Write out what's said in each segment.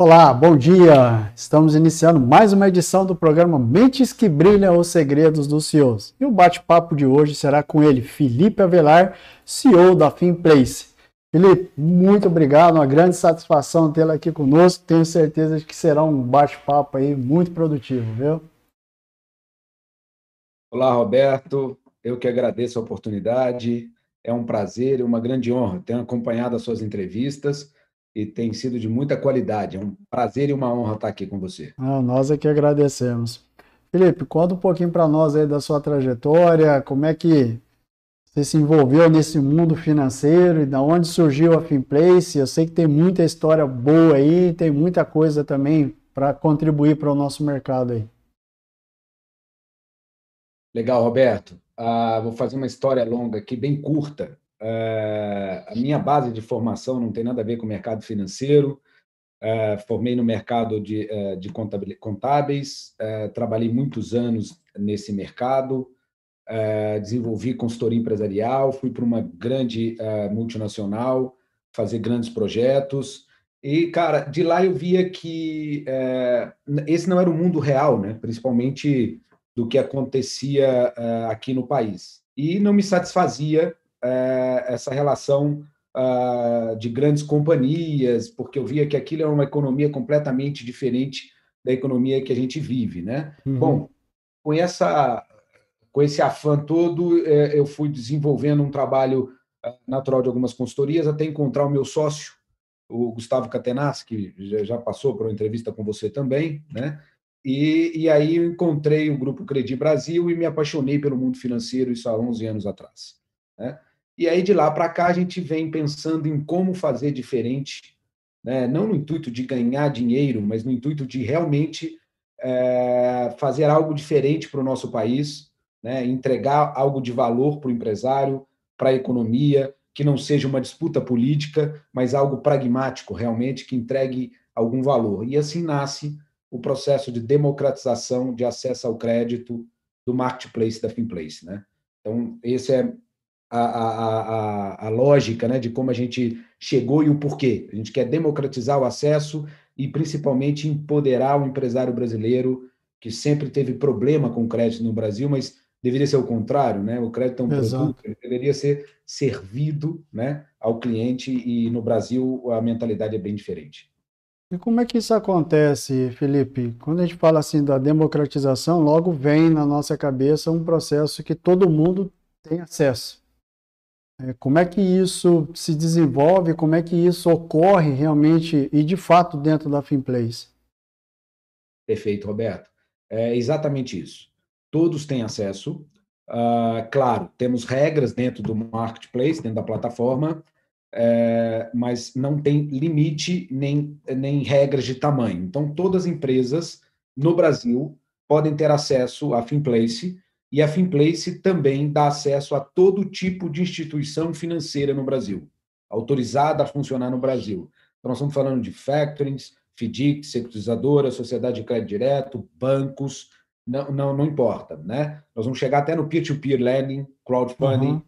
Olá, bom dia! Estamos iniciando mais uma edição do programa Mentes que Brilham os Segredos dos CEOs. E o bate-papo de hoje será com ele, Felipe Avelar, CEO da Finplace. Felipe, muito obrigado, uma grande satisfação tê-lo aqui conosco. Tenho certeza de que será um bate-papo aí muito produtivo, viu? Olá, Roberto. Eu que agradeço a oportunidade. É um prazer e uma grande honra ter acompanhado as suas entrevistas e tem sido de muita qualidade. É um prazer e uma honra estar aqui com você. Ah, nós é que agradecemos. Felipe, conta um pouquinho para nós aí da sua trajetória, como é que você se envolveu nesse mundo financeiro e da onde surgiu a Finplace. Eu sei que tem muita história boa aí, tem muita coisa também para contribuir para o nosso mercado aí. Legal, Roberto. Ah, vou fazer uma história longa aqui, bem curta, a minha base de formação não tem nada a ver com o mercado financeiro. Uh, formei no mercado de, uh, de contábeis, trabalhei muitos anos nesse mercado, desenvolvi consultoria empresarial, fui para uma grande multinacional fazer grandes projetos. E, cara, de lá eu via que esse não era o mundo real, né? principalmente do que acontecia aqui no país. E não me satisfazia é, essa relação uh, de grandes companhias, porque eu via que aquilo é uma economia completamente diferente da economia que a gente vive, né? Uhum. Bom, com essa com esse afã todo, é, eu fui desenvolvendo um trabalho ah, natural de algumas consultorias até encontrar o meu sócio, o Gustavo Catenaz, que já passou por uma entrevista com você também, né? E, e aí eu encontrei o Grupo Credi Brasil e me apaixonei pelo mundo financeiro, isso há 11 anos atrás. Né? E aí, de lá para cá, a gente vem pensando em como fazer diferente, né? não no intuito de ganhar dinheiro, mas no intuito de realmente é, fazer algo diferente para o nosso país, né? entregar algo de valor para o empresário, para a economia, que não seja uma disputa política, mas algo pragmático, realmente, que entregue algum valor. E assim nasce o processo de democratização de acesso ao crédito do marketplace da Finplace. Né? Então, esse é a, a, a, a lógica né, de como a gente chegou e o porquê. A gente quer democratizar o acesso e, principalmente, empoderar o empresário brasileiro que sempre teve problema com crédito no Brasil, mas deveria ser o contrário, né? O crédito é um Exato. produto, ele deveria ser servido, né, ao cliente e no Brasil a mentalidade é bem diferente. E como é que isso acontece, Felipe? Quando a gente fala assim da democratização, logo vem na nossa cabeça um processo que todo mundo tem acesso. É, como é que isso se desenvolve, como é que isso ocorre realmente e de fato dentro da Finplace? Perfeito, Roberto. É exatamente isso. Todos têm acesso. Uh, claro, temos regras dentro do marketplace, dentro da plataforma, é, mas não tem limite nem, nem regras de tamanho. Então, todas as empresas no Brasil podem ter acesso à Finplace e a Finplace também dá acesso a todo tipo de instituição financeira no Brasil, autorizada a funcionar no Brasil. Então, nós estamos falando de factorings, FDIC, securitizadora, sociedade de crédito direto, bancos, não, não, não importa, né? Nós vamos chegar até no peer-to-peer lending, crowdfunding, uhum.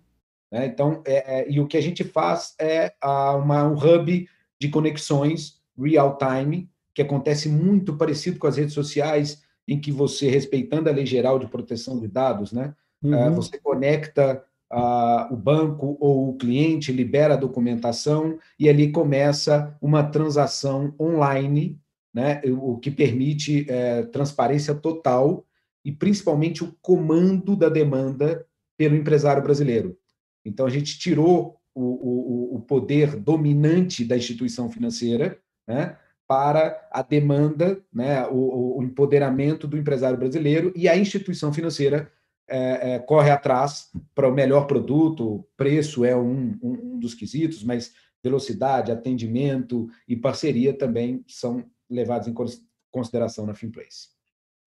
né? Então, é, é, e o que a gente faz é a, uma, um hub de conexões real-time, que acontece muito parecido com as redes sociais, em que você, respeitando a lei geral de proteção de dados, né, uhum. uh, você conecta uh, o banco ou o cliente, libera a documentação e ali começa uma transação online né, o que permite é, transparência total e principalmente o comando da demanda pelo empresário brasileiro. Então, a gente tirou o, o, o poder dominante da instituição financeira né, para a demanda, né, o, o, empoderamento do empresário brasileiro e a instituição financeira é, é, corre atrás para o melhor produto, preço é um, um, dos quesitos, mas velocidade, atendimento e parceria também são levados em consideração na Finplace.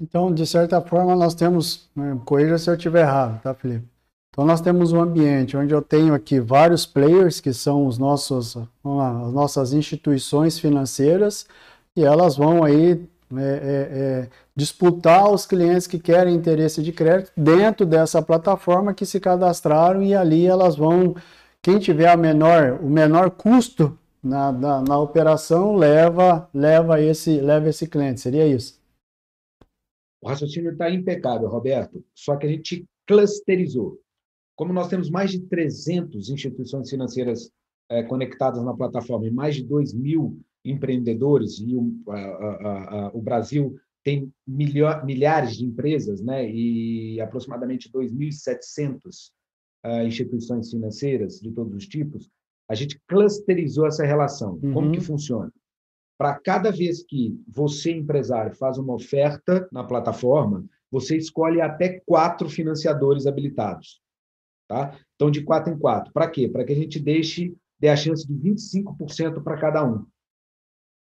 Então, de certa forma, nós temos, né, corrija se eu estiver errado, tá, Felipe? Então, nós temos um ambiente onde eu tenho aqui vários players, que são os nossos, lá, as nossas instituições financeiras, e elas vão aí é, é, é, disputar os clientes que querem interesse de crédito dentro dessa plataforma que se cadastraram e ali elas vão, quem tiver a menor, o menor custo na, na, na operação leva, leva, esse, leva esse cliente, seria isso? O raciocínio está impecável, Roberto, só que a gente clusterizou. Como nós temos mais de 300 instituições financeiras é, conectadas na plataforma e mais de 2 mil empreendedores, e o, a, a, a, o Brasil tem milho, milhares de empresas né, e aproximadamente 2.700 uh, instituições financeiras de todos os tipos, a gente clusterizou essa relação. Uhum. Como que funciona? Para cada vez que você, empresário, faz uma oferta na plataforma, você escolhe até quatro financiadores habilitados. Tá? Então, de quatro em quatro. Para quê? Para que a gente deixe dê a chance de 25% para cada um.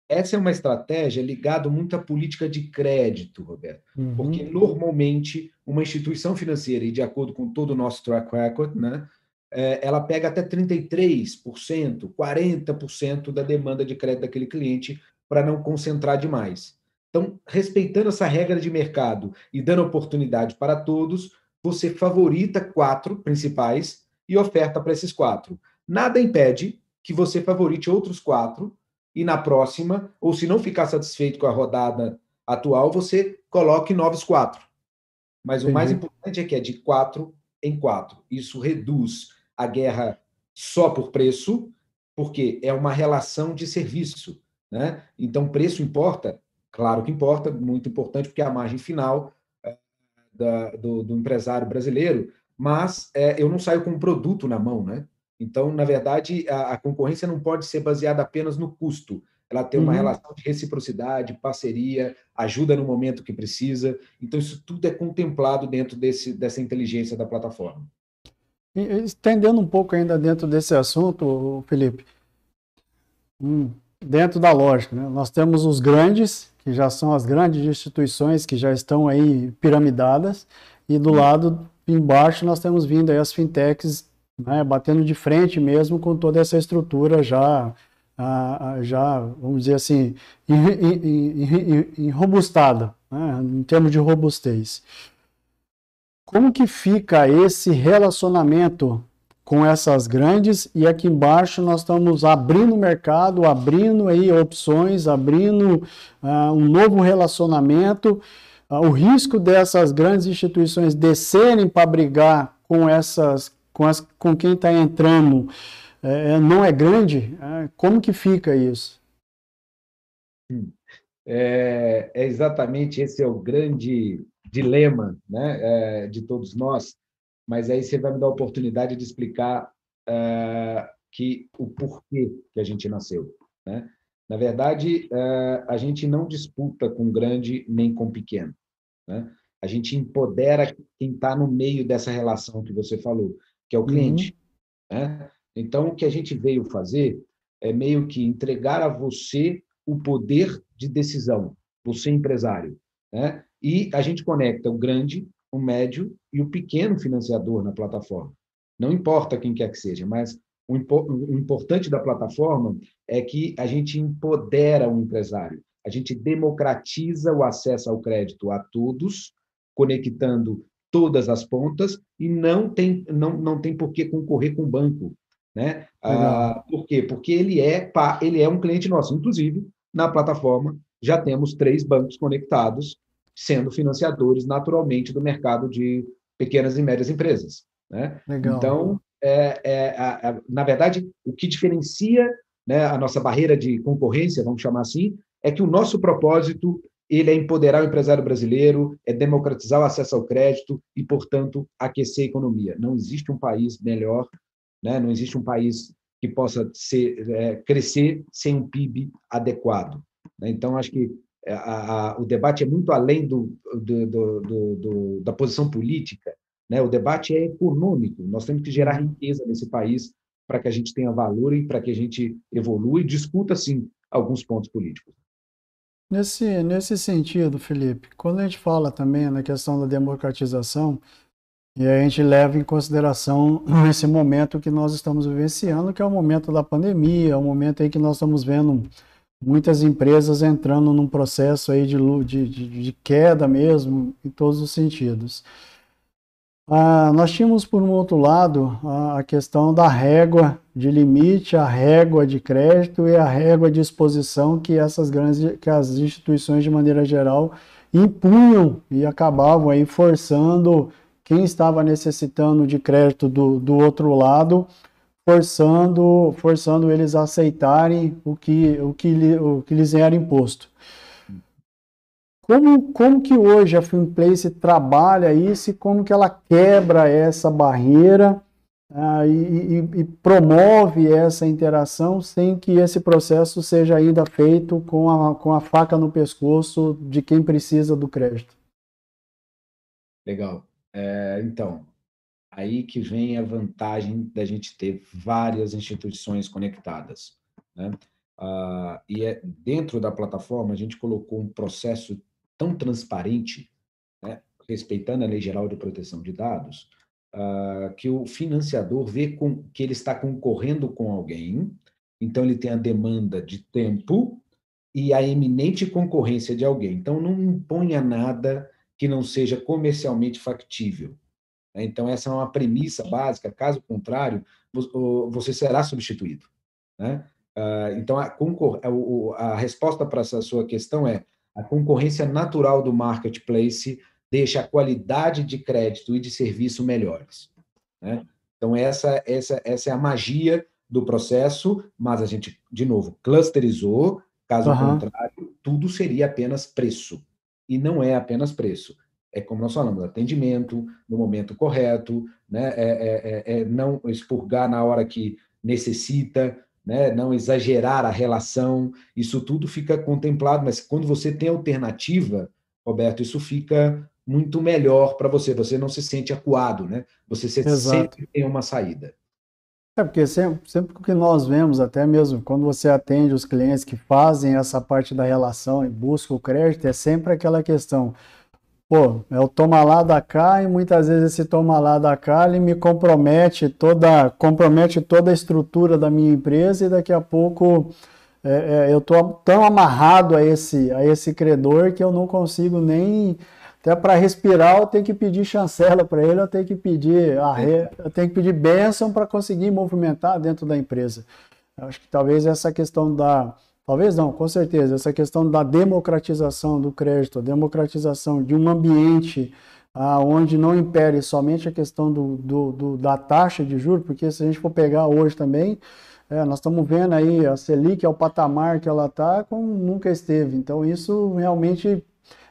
Essa é uma estratégia ligada muito à política de crédito, Roberto, uhum. porque normalmente uma instituição financeira, e de acordo com todo o nosso track record, né, é, ela pega até 33%, 40% da demanda de crédito daquele cliente para não concentrar demais. Então, respeitando essa regra de mercado e dando oportunidade para todos, você favorita quatro principais e oferta para esses quatro. Nada impede que você favorite outros quatro e na próxima, ou se não ficar satisfeito com a rodada atual, você coloque novos quatro. Mas o mais importante é que é de quatro em quatro. Isso reduz a guerra só por preço, porque é uma relação de serviço. Né? Então, preço importa? Claro que importa, muito importante, porque é a margem final da, do, do, empresário brasileiro, mas é, eu não saio com um produto na mão. Né? Então, na verdade, a, a concorrência não pode ser baseada apenas no custo, ela tem uma uhum. relação de reciprocidade, parceria, ajuda no momento que precisa. Então, isso tudo é contemplado dentro desse, dessa inteligência da plataforma. Estendendo um pouco ainda dentro desse assunto, Felipe, hum, dentro da lógica, né? nós temos os grandes, que já são as grandes instituições que já estão aí piramidadas, e do lado embaixo nós temos vindo aí as fintechs né, batendo de frente mesmo com toda essa estrutura já, já vamos dizer assim, enrobustada, né, em termos de robustez. Como que fica esse relacionamento com essas grandes e aqui embaixo nós estamos abrindo mercado, abrindo aí opções, abrindo uh, um novo relacionamento. Uh, o risco dessas grandes instituições descerem para brigar com essas, com, as, com quem está entrando, é, não é grande. É, como que fica isso? É, é exatamente esse é o grande dilema né, é, de todos nós, mas aí você vai me dar a oportunidade de explicar é, que o porquê que a gente nasceu. Né? Na verdade, é, a gente não disputa com grande nem com pequeno. Né? A gente empodera quem está no meio dessa relação que você falou, que é o cliente. Uhum. Né? Então, o que a gente veio fazer é meio que entregar a você o poder de decisão, você empresário. Né? E a gente conecta o grande, o médio e o pequeno financiador na plataforma. Não importa quem quer que seja, mas o, o importante da plataforma é que a gente empodera o empresário, a gente democratiza o acesso ao crédito a todos, conectando todas as pontas e não tem, não, não tem por que concorrer com o banco. Né? Ah, por quê? Porque ele é, ele é um cliente nosso. Inclusive, na plataforma já temos três bancos conectados sendo financiadores naturalmente do mercado de pequenas e médias empresas. Né? Legal. Então, é, é, a, a, na verdade, o que diferencia né, a nossa barreira de concorrência, vamos chamar assim, é que o nosso propósito ele é empoderar o empresário brasileiro, é democratizar o acesso ao crédito e, portanto, aquecer a economia. Não existe um país melhor, né? não existe um país que possa ser, é, crescer sem um PIB adequado. Né? Então, acho que a, a, o debate é muito além do, do, do, do, da posição política. Né? O debate é econômico. Nós temos que gerar riqueza nesse país para que a gente tenha valor e para que a gente evolua e discuta, sim, alguns pontos políticos. Nesse, nesse sentido, Felipe, quando a gente fala também na questão da democratização, e a gente leva em consideração esse momento que nós estamos vivenciando, que é o momento da pandemia, é o momento aí que nós estamos vendo muitas empresas entrando num processo aí de, de, de queda mesmo, em todos os sentidos. Ah, nós tínhamos, por um outro lado, a, a questão da régua de limite, a régua de crédito e a régua de exposição que essas grandes, que as instituições, de maneira geral, impunham e acabavam aí forçando quem estava necessitando de crédito do, do outro lado, forçando, forçando eles a aceitarem o que, o que, o que lhes era imposto. Como, como que hoje a Finplace trabalha isso e como que ela quebra essa barreira ah, e, e, e, promove essa interação sem que esse processo seja ainda feito com a, com a faca no pescoço de quem precisa do crédito? Legal. É, então, aí que vem a vantagem da gente ter várias instituições conectadas. Né? Ah, e é, dentro da plataforma, a gente colocou um processo tão transparente, né, respeitando a Lei Geral de Proteção de Dados, uh, que o financiador vê com, que ele está concorrendo com alguém, então ele tem a demanda de tempo e a eminente concorrência de alguém. Então, não imponha nada que não seja comercialmente factível. Né. Então, essa é uma premissa básica, caso contrário, você será substituído. Né? Ah, então, a, a resposta para essa sua questão é a concorrência natural do marketplace deixa a qualidade de crédito e de serviço melhores. Né? Então, essa, essa, essa é a magia do processo, mas a gente, de novo, clusterizou, caso uhum. contrário, tudo seria apenas preço. E não é apenas preço. É como nós falamos, atendimento no momento correto, né? é, é, é, é não expurgar na hora que necessita, né? não exagerar a relação, isso tudo fica contemplado, mas quando você tem alternativa, Roberto, isso fica muito melhor para você, você não se sente acuado, né? Você sempre tem uma saída. É porque sempre, sempre que nós vemos, até mesmo quando você atende os clientes que fazem essa parte da relação e buscam o crédito, é sempre aquela questão, pô, é o toma lá da cá e muitas vezes esse toma lá da cá ele me compromete toda, compromete toda a estrutura da minha empresa e daqui a pouco é, é, eu estou tão amarrado a esse, a esse credor que eu não consigo nem até para respirar eu tenho que pedir chancela para ele, eu tenho que pedir a re... eu tenho que pedir bênção para conseguir movimentar dentro da empresa. Eu acho que talvez essa questão da Talvez não, com certeza. Essa questão da democratização do crédito, a democratização de um ambiente ah, onde não impere somente a questão do, do, do, da taxa de juros, porque se a gente for pegar hoje também, é, nós estamos vendo aí a Selic é o patamar que ela está como nunca esteve. Então isso realmente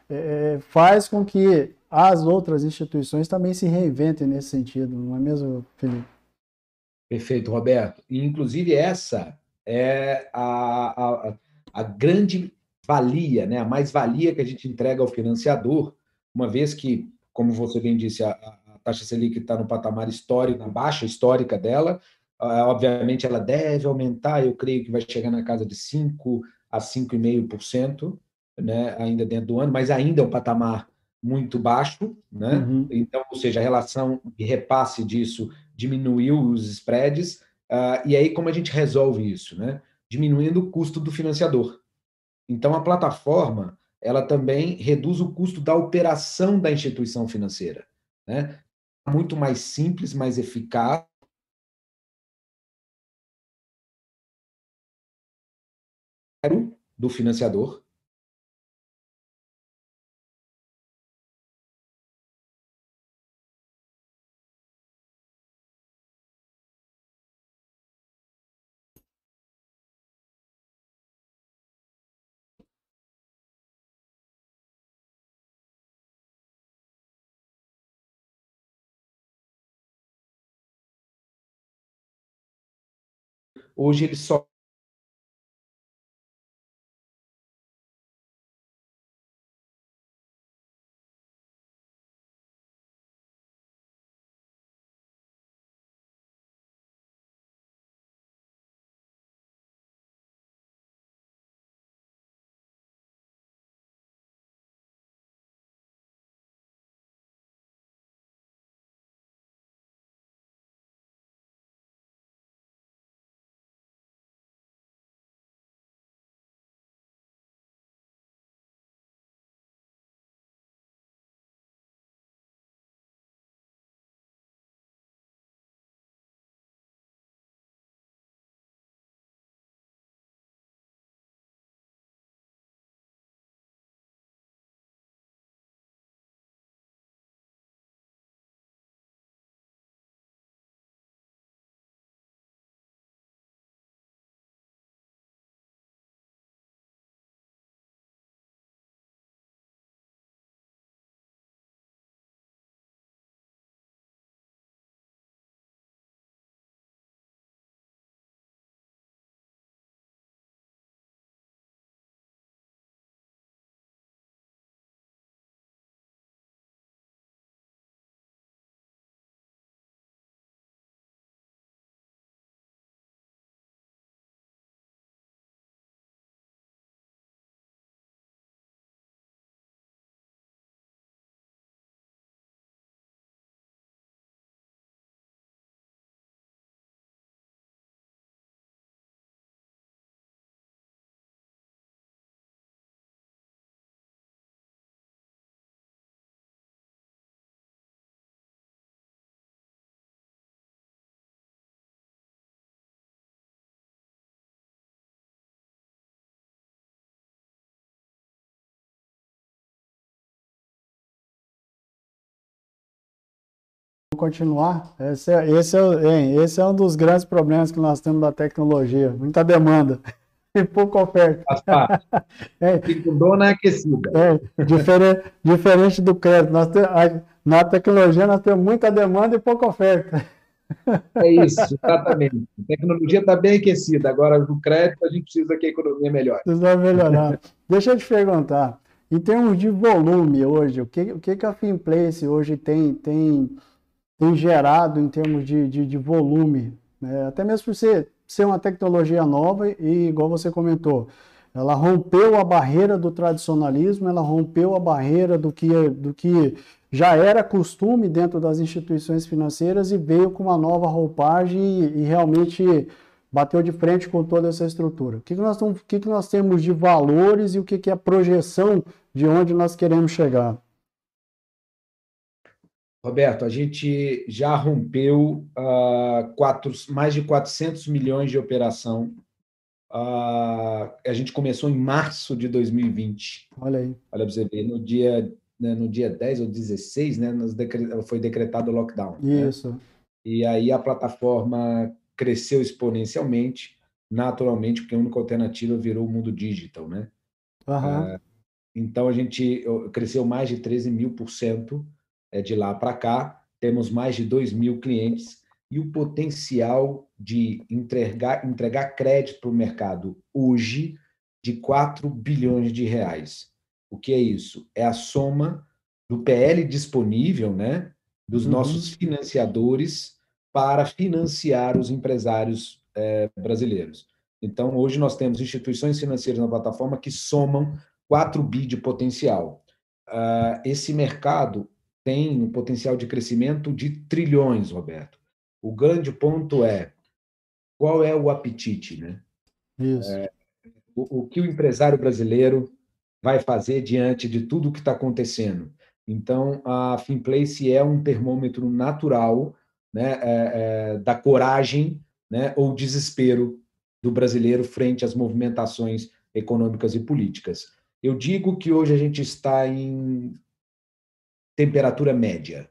é, faz com que as outras instituições também se reinventem nesse sentido, não é mesmo, Felipe? Perfeito, Roberto. Inclusive, essa é a, a, a grande valia, né? a mais-valia que a gente entrega ao financiador, uma vez que, como você bem disse, a, a taxa Selic está no patamar histórico, na baixa histórica dela, obviamente ela deve aumentar, eu creio que vai chegar na casa de 5% a 5,5%, né? ainda dentro do ano, mas ainda é um patamar muito baixo, né? Uhum. Então, ou seja, a relação de repasse disso diminuiu os spreads, Uh, e aí, como a gente resolve isso? Né? Diminuindo o custo do financiador. Então, a plataforma ela também reduz o custo da operação da instituição financeira. Né? Muito mais simples, mais eficaz. do financiador, hoje ele só continuar. Esse é, esse, é, esse é um dos grandes problemas que nós temos da tecnologia. Muita demanda e pouca oferta. é. Fica dona aquecida. É, diferente, diferente do crédito. Nós tem, na tecnologia nós temos muita demanda e pouca oferta. É isso, exatamente. A tecnologia está bem aquecida. Agora, no crédito, a gente precisa que a economia melhore. Precisa melhorar. Deixa eu te perguntar. Em termos de volume hoje, o que, o que, que a Finplace hoje tem, tem tem gerado em termos de, de, de volume, né? até mesmo por ser, ser uma tecnologia nova e, igual você comentou, ela rompeu a barreira do tradicionalismo, ela rompeu a barreira do que, do que já era costume dentro das instituições financeiras e veio com uma nova roupagem e, e realmente bateu de frente com toda essa estrutura. O que, que, nós, o que, que nós temos de valores e o que, que é a projeção de onde nós queremos chegar? Roberto, a gente já rompeu uh, quatro, mais de 400 milhões de operação. Uh, a gente começou em março de 2020. Olha aí. Olha para você ver, no dia, né, no dia 10 ou 16, né, foi decretado o lockdown. Né? Isso. Né? E aí a plataforma cresceu exponencialmente, naturalmente, porque a única alternativa virou o mundo digital, né? Uhum. Uh, então a gente cresceu mais de 13 mil por cento de lá para cá, temos mais de 2 mil clientes e o potencial de entregar, entregar crédito para o mercado hoje de 4 bilhões de reais. O que é isso? É a soma do PL disponível, né, dos uhum. nossos financiadores para financiar os empresários é, brasileiros. Então, hoje nós temos instituições financeiras na plataforma que somam 4 bi de potencial. Uh, esse mercado tem um potencial de crescimento de trilhões, Roberto. O grande ponto é qual é o apetite, né? Isso. É, o, o, que o empresário brasileiro vai fazer diante de tudo que está acontecendo. Então, a Finplace é um termômetro natural né, é, é, da coragem né, ou desespero do brasileiro frente às movimentações econômicas e políticas. Eu digo que hoje a gente está em temperatura média,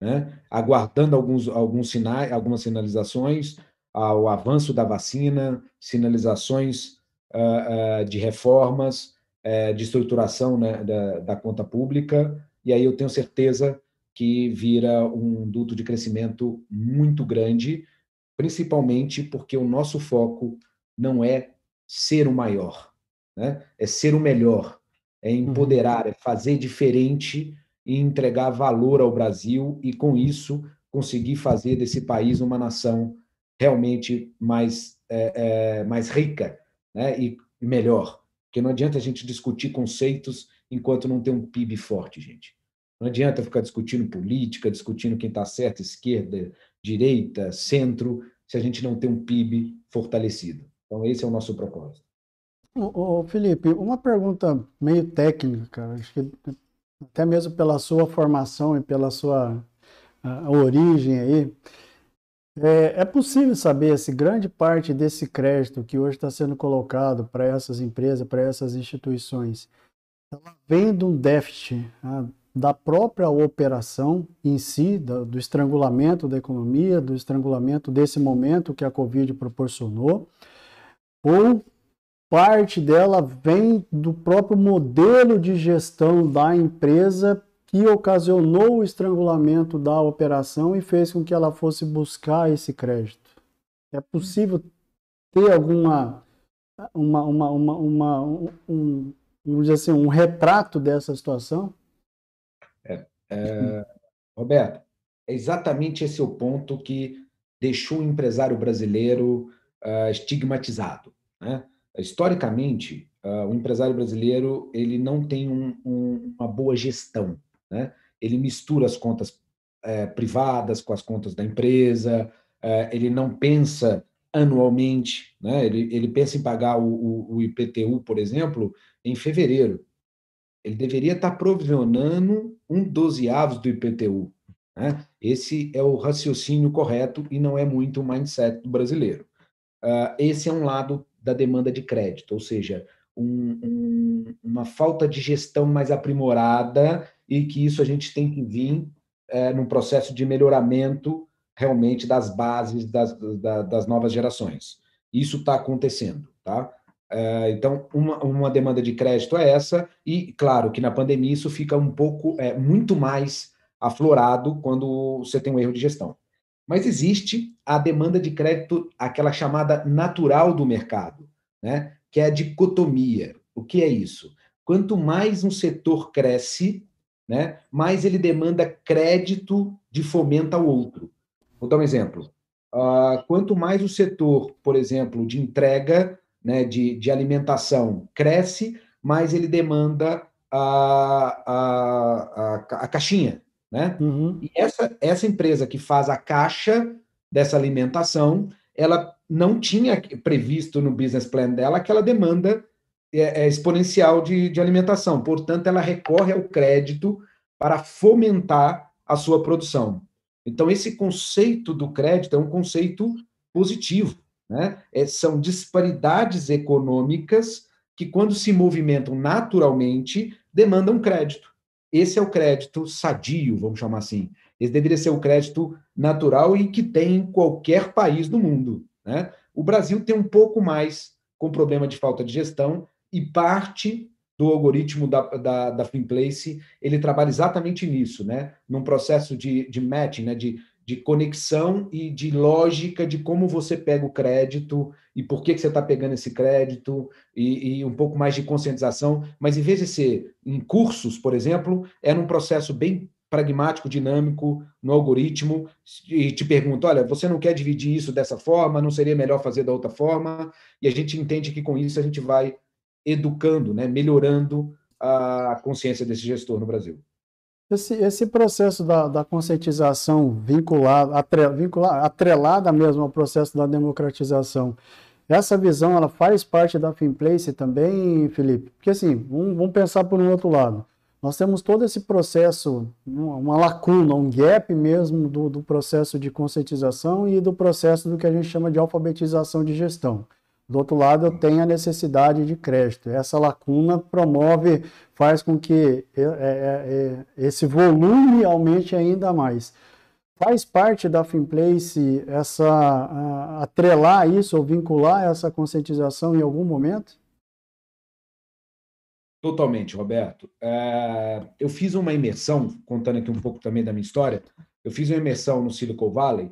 né? aguardando alguns, alguns sinais, algumas sinalizações, ao avanço da vacina, sinalizações uh, uh, de reformas, uh, de estruturação né, da, da conta pública, e aí eu tenho certeza que vira um duto de crescimento muito grande principalmente porque o nosso foco não é ser o maior, né? é ser o melhor, é uhum. empoderar, é fazer diferente e entregar valor ao Brasil e, com isso, conseguir fazer desse país uma nação realmente mais, é, é, mais rica né? e melhor. Porque não adianta a gente discutir conceitos enquanto não tem um PIB forte, gente. Não adianta ficar discutindo política, discutindo quem está certo, esquerda, direita, centro, se a gente não tem um PIB fortalecido. Então, esse é o nosso propósito. Ô, ô, Felipe, uma pergunta meio técnica, cara. Acho que até mesmo pela sua formação e pela sua a, a origem aí, é, é, possível saber se grande parte desse crédito que hoje está sendo colocado para essas empresas, para essas instituições, ela vem de um déficit da própria operação em si, do, do estrangulamento da economia, do estrangulamento desse momento que a Covid proporcionou, ou parte dela vem do próprio modelo de gestão da empresa que ocasionou o estrangulamento da operação e fez com que ela fosse buscar esse crédito. É possível ter alguma uma, uma, uma, uma um, vamos dizer assim, um retrato dessa situação? É, é, Roberto, é exatamente esse o ponto que deixou o empresário brasileiro uh, estigmatizado. Né? Historicamente, uh, o empresário brasileiro ele não tem um, um, uma boa gestão. Né? Ele mistura as contas é, privadas com as contas da empresa, é, ele não pensa anualmente, né? ele, ele pensa em pagar o, o, o IPTU, por exemplo, em fevereiro ele deveria estar provisionando um dozeavos do IPTU. Né? Esse é o raciocínio correto e não é muito o mindset do brasileiro. Uh, esse é um lado da demanda de crédito, ou seja, um, um, uma falta de gestão mais aprimorada e que isso a gente tem que vir é, num processo de melhoramento realmente das bases das, das novas gerações. Isso está acontecendo, tá? É, então, uma, uma demanda de crédito é essa, e claro que na pandemia isso fica um pouco, é, muito mais aflorado quando você tem um erro de gestão. Mas existe a demanda de crédito, aquela chamada natural do mercado, né? que é a dicotomia. O que é isso? Quanto mais um setor cresce, né, mais ele demanda crédito de fomento ao outro. Vou dar um exemplo. Uh, quanto mais o setor, por exemplo, de entrega né, de, de alimentação cresce, mais ele demanda a, a, a, a caixinha. Né? Uhum. E essa, essa empresa que faz a caixa dessa alimentação, ela não tinha previsto no business plan dela aquela demanda é, é exponencial de, de alimentação. Portanto, ela recorre ao crédito para fomentar a sua produção. Então, esse conceito do crédito é um conceito positivo. Né? É, são disparidades econômicas que, quando se movimentam naturalmente, demandam crédito. Esse é o crédito sadio, vamos chamar assim. Esse deveria ser o crédito natural e que tem em qualquer país do mundo. Né? O Brasil tem um pouco mais com problema de falta de gestão e parte do algoritmo da, da, da Finplace, ele trabalha exatamente nisso, né? num processo de, de matching, né? de de conexão e de lógica de como você pega o crédito e por que, que você está pegando esse crédito e, e, um pouco mais de conscientização, mas em vez de ser em cursos, por exemplo, é num processo bem pragmático, dinâmico, no algoritmo, e te pergunta, olha, você não quer dividir isso dessa forma, não seria melhor fazer da outra forma? E a gente entende que com isso a gente vai educando, né, melhorando a consciência desse gestor no Brasil. Esse, esse processo da, da conscientização vinculada, atre, atrelada mesmo ao processo da democratização, essa visão ela faz parte da Finplace também, Felipe? Porque assim, vamos, vamos pensar por um outro lado. Nós temos todo esse processo, uma lacuna, um gap mesmo do, do processo de conscientização e do processo do que a gente chama de alfabetização de gestão. Do outro lado, eu tenho a necessidade de crédito. Essa lacuna promove, faz com que é, é, é, esse volume aumente ainda mais. Faz parte da Finplace essa atrelar isso ou vincular essa conscientização em algum momento? Totalmente, Roberto. Eu fiz uma imersão, contando aqui um pouco também da minha história, eu fiz uma imersão no Silicon Valley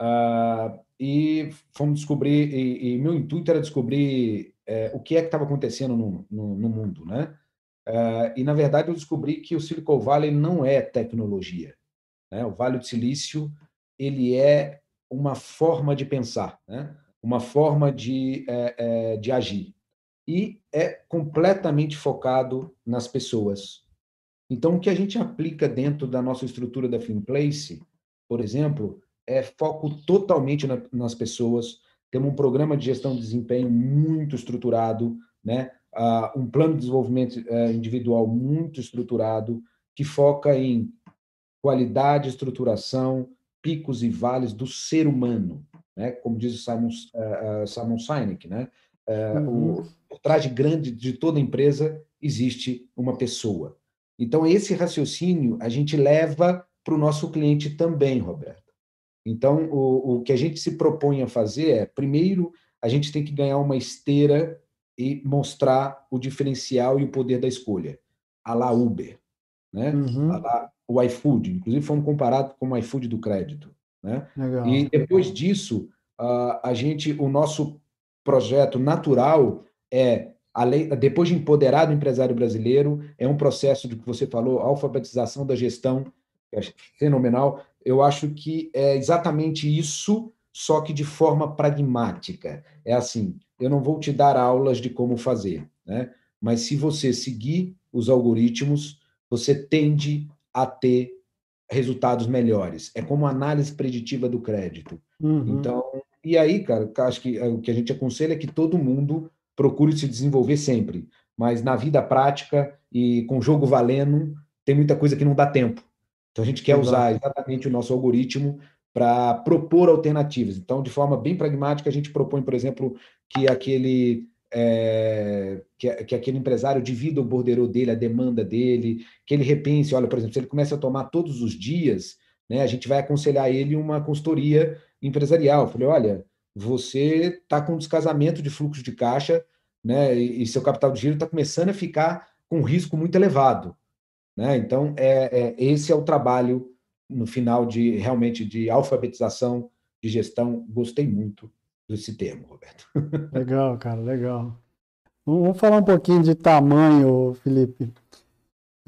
uh, e fomos descobrir, e, e, meu intuito era descobrir é, o que é que estava acontecendo no, no, no, mundo, né? Uh, e, na verdade, eu descobri que o Silicon Valley não é tecnologia. Né? O Vale do Silício ele é uma forma de pensar, né? uma forma de, é, é, de agir. E é completamente focado nas pessoas. Então, o que a gente aplica dentro da nossa estrutura da Finplace, por exemplo, é foco totalmente na, nas pessoas. Temos um programa de gestão de desempenho muito estruturado, né? Uh, um plano de desenvolvimento uh, individual muito estruturado, que foca em qualidade, estruturação, picos e vales do ser humano, né? Como diz o Simon, uh, Simon Sinek, né? Uhum. O, por trás de grande de toda empresa existe uma pessoa. Então esse raciocínio a gente leva para o nosso cliente também, Roberto. Então o, o que a gente se propõe a fazer é, primeiro, a gente tem que ganhar uma esteira e mostrar o diferencial e o poder da escolha, a la Uber, né? Uhum. A la o iFood, inclusive fomos comparados com o iFood do crédito. Né? Legal. E depois disso, a gente, o nosso projeto natural é, depois de empoderar o empresário brasileiro, é um processo de que você falou, alfabetização da gestão, é fenomenal. Eu acho que é exatamente isso, só que de forma pragmática. É assim, eu não vou te dar aulas de como fazer, né? mas se você seguir os algoritmos, você tende a ter resultados melhores. É como análise preditiva do crédito. Uhum. Então, e aí, cara, acho que o que a gente aconselha é que todo mundo procure se desenvolver sempre. Mas na vida prática e com jogo valendo, tem muita coisa que não dá tempo. Então a gente quer Exato. usar exatamente o nosso algoritmo para propor alternativas. Então, de forma bem pragmática, a gente propõe, por exemplo, que aquele é, que, que, aquele empresário divida o borderô dele, a demanda dele, que ele repense, olha, por exemplo, se ele começa a tomar todos os dias, né, a gente vai aconselhar ele uma consultoria empresarial. Eu falei, olha, você está com um descasamento de fluxo de caixa, né, e, e seu capital de giro está começando a ficar com um risco muito elevado. Né? Então, é, é, esse é o trabalho no final de realmente de alfabetização de gestão. Gostei muito desse termo, Roberto. Legal, cara, legal. Vamos falar um pouquinho de tamanho, Felipe.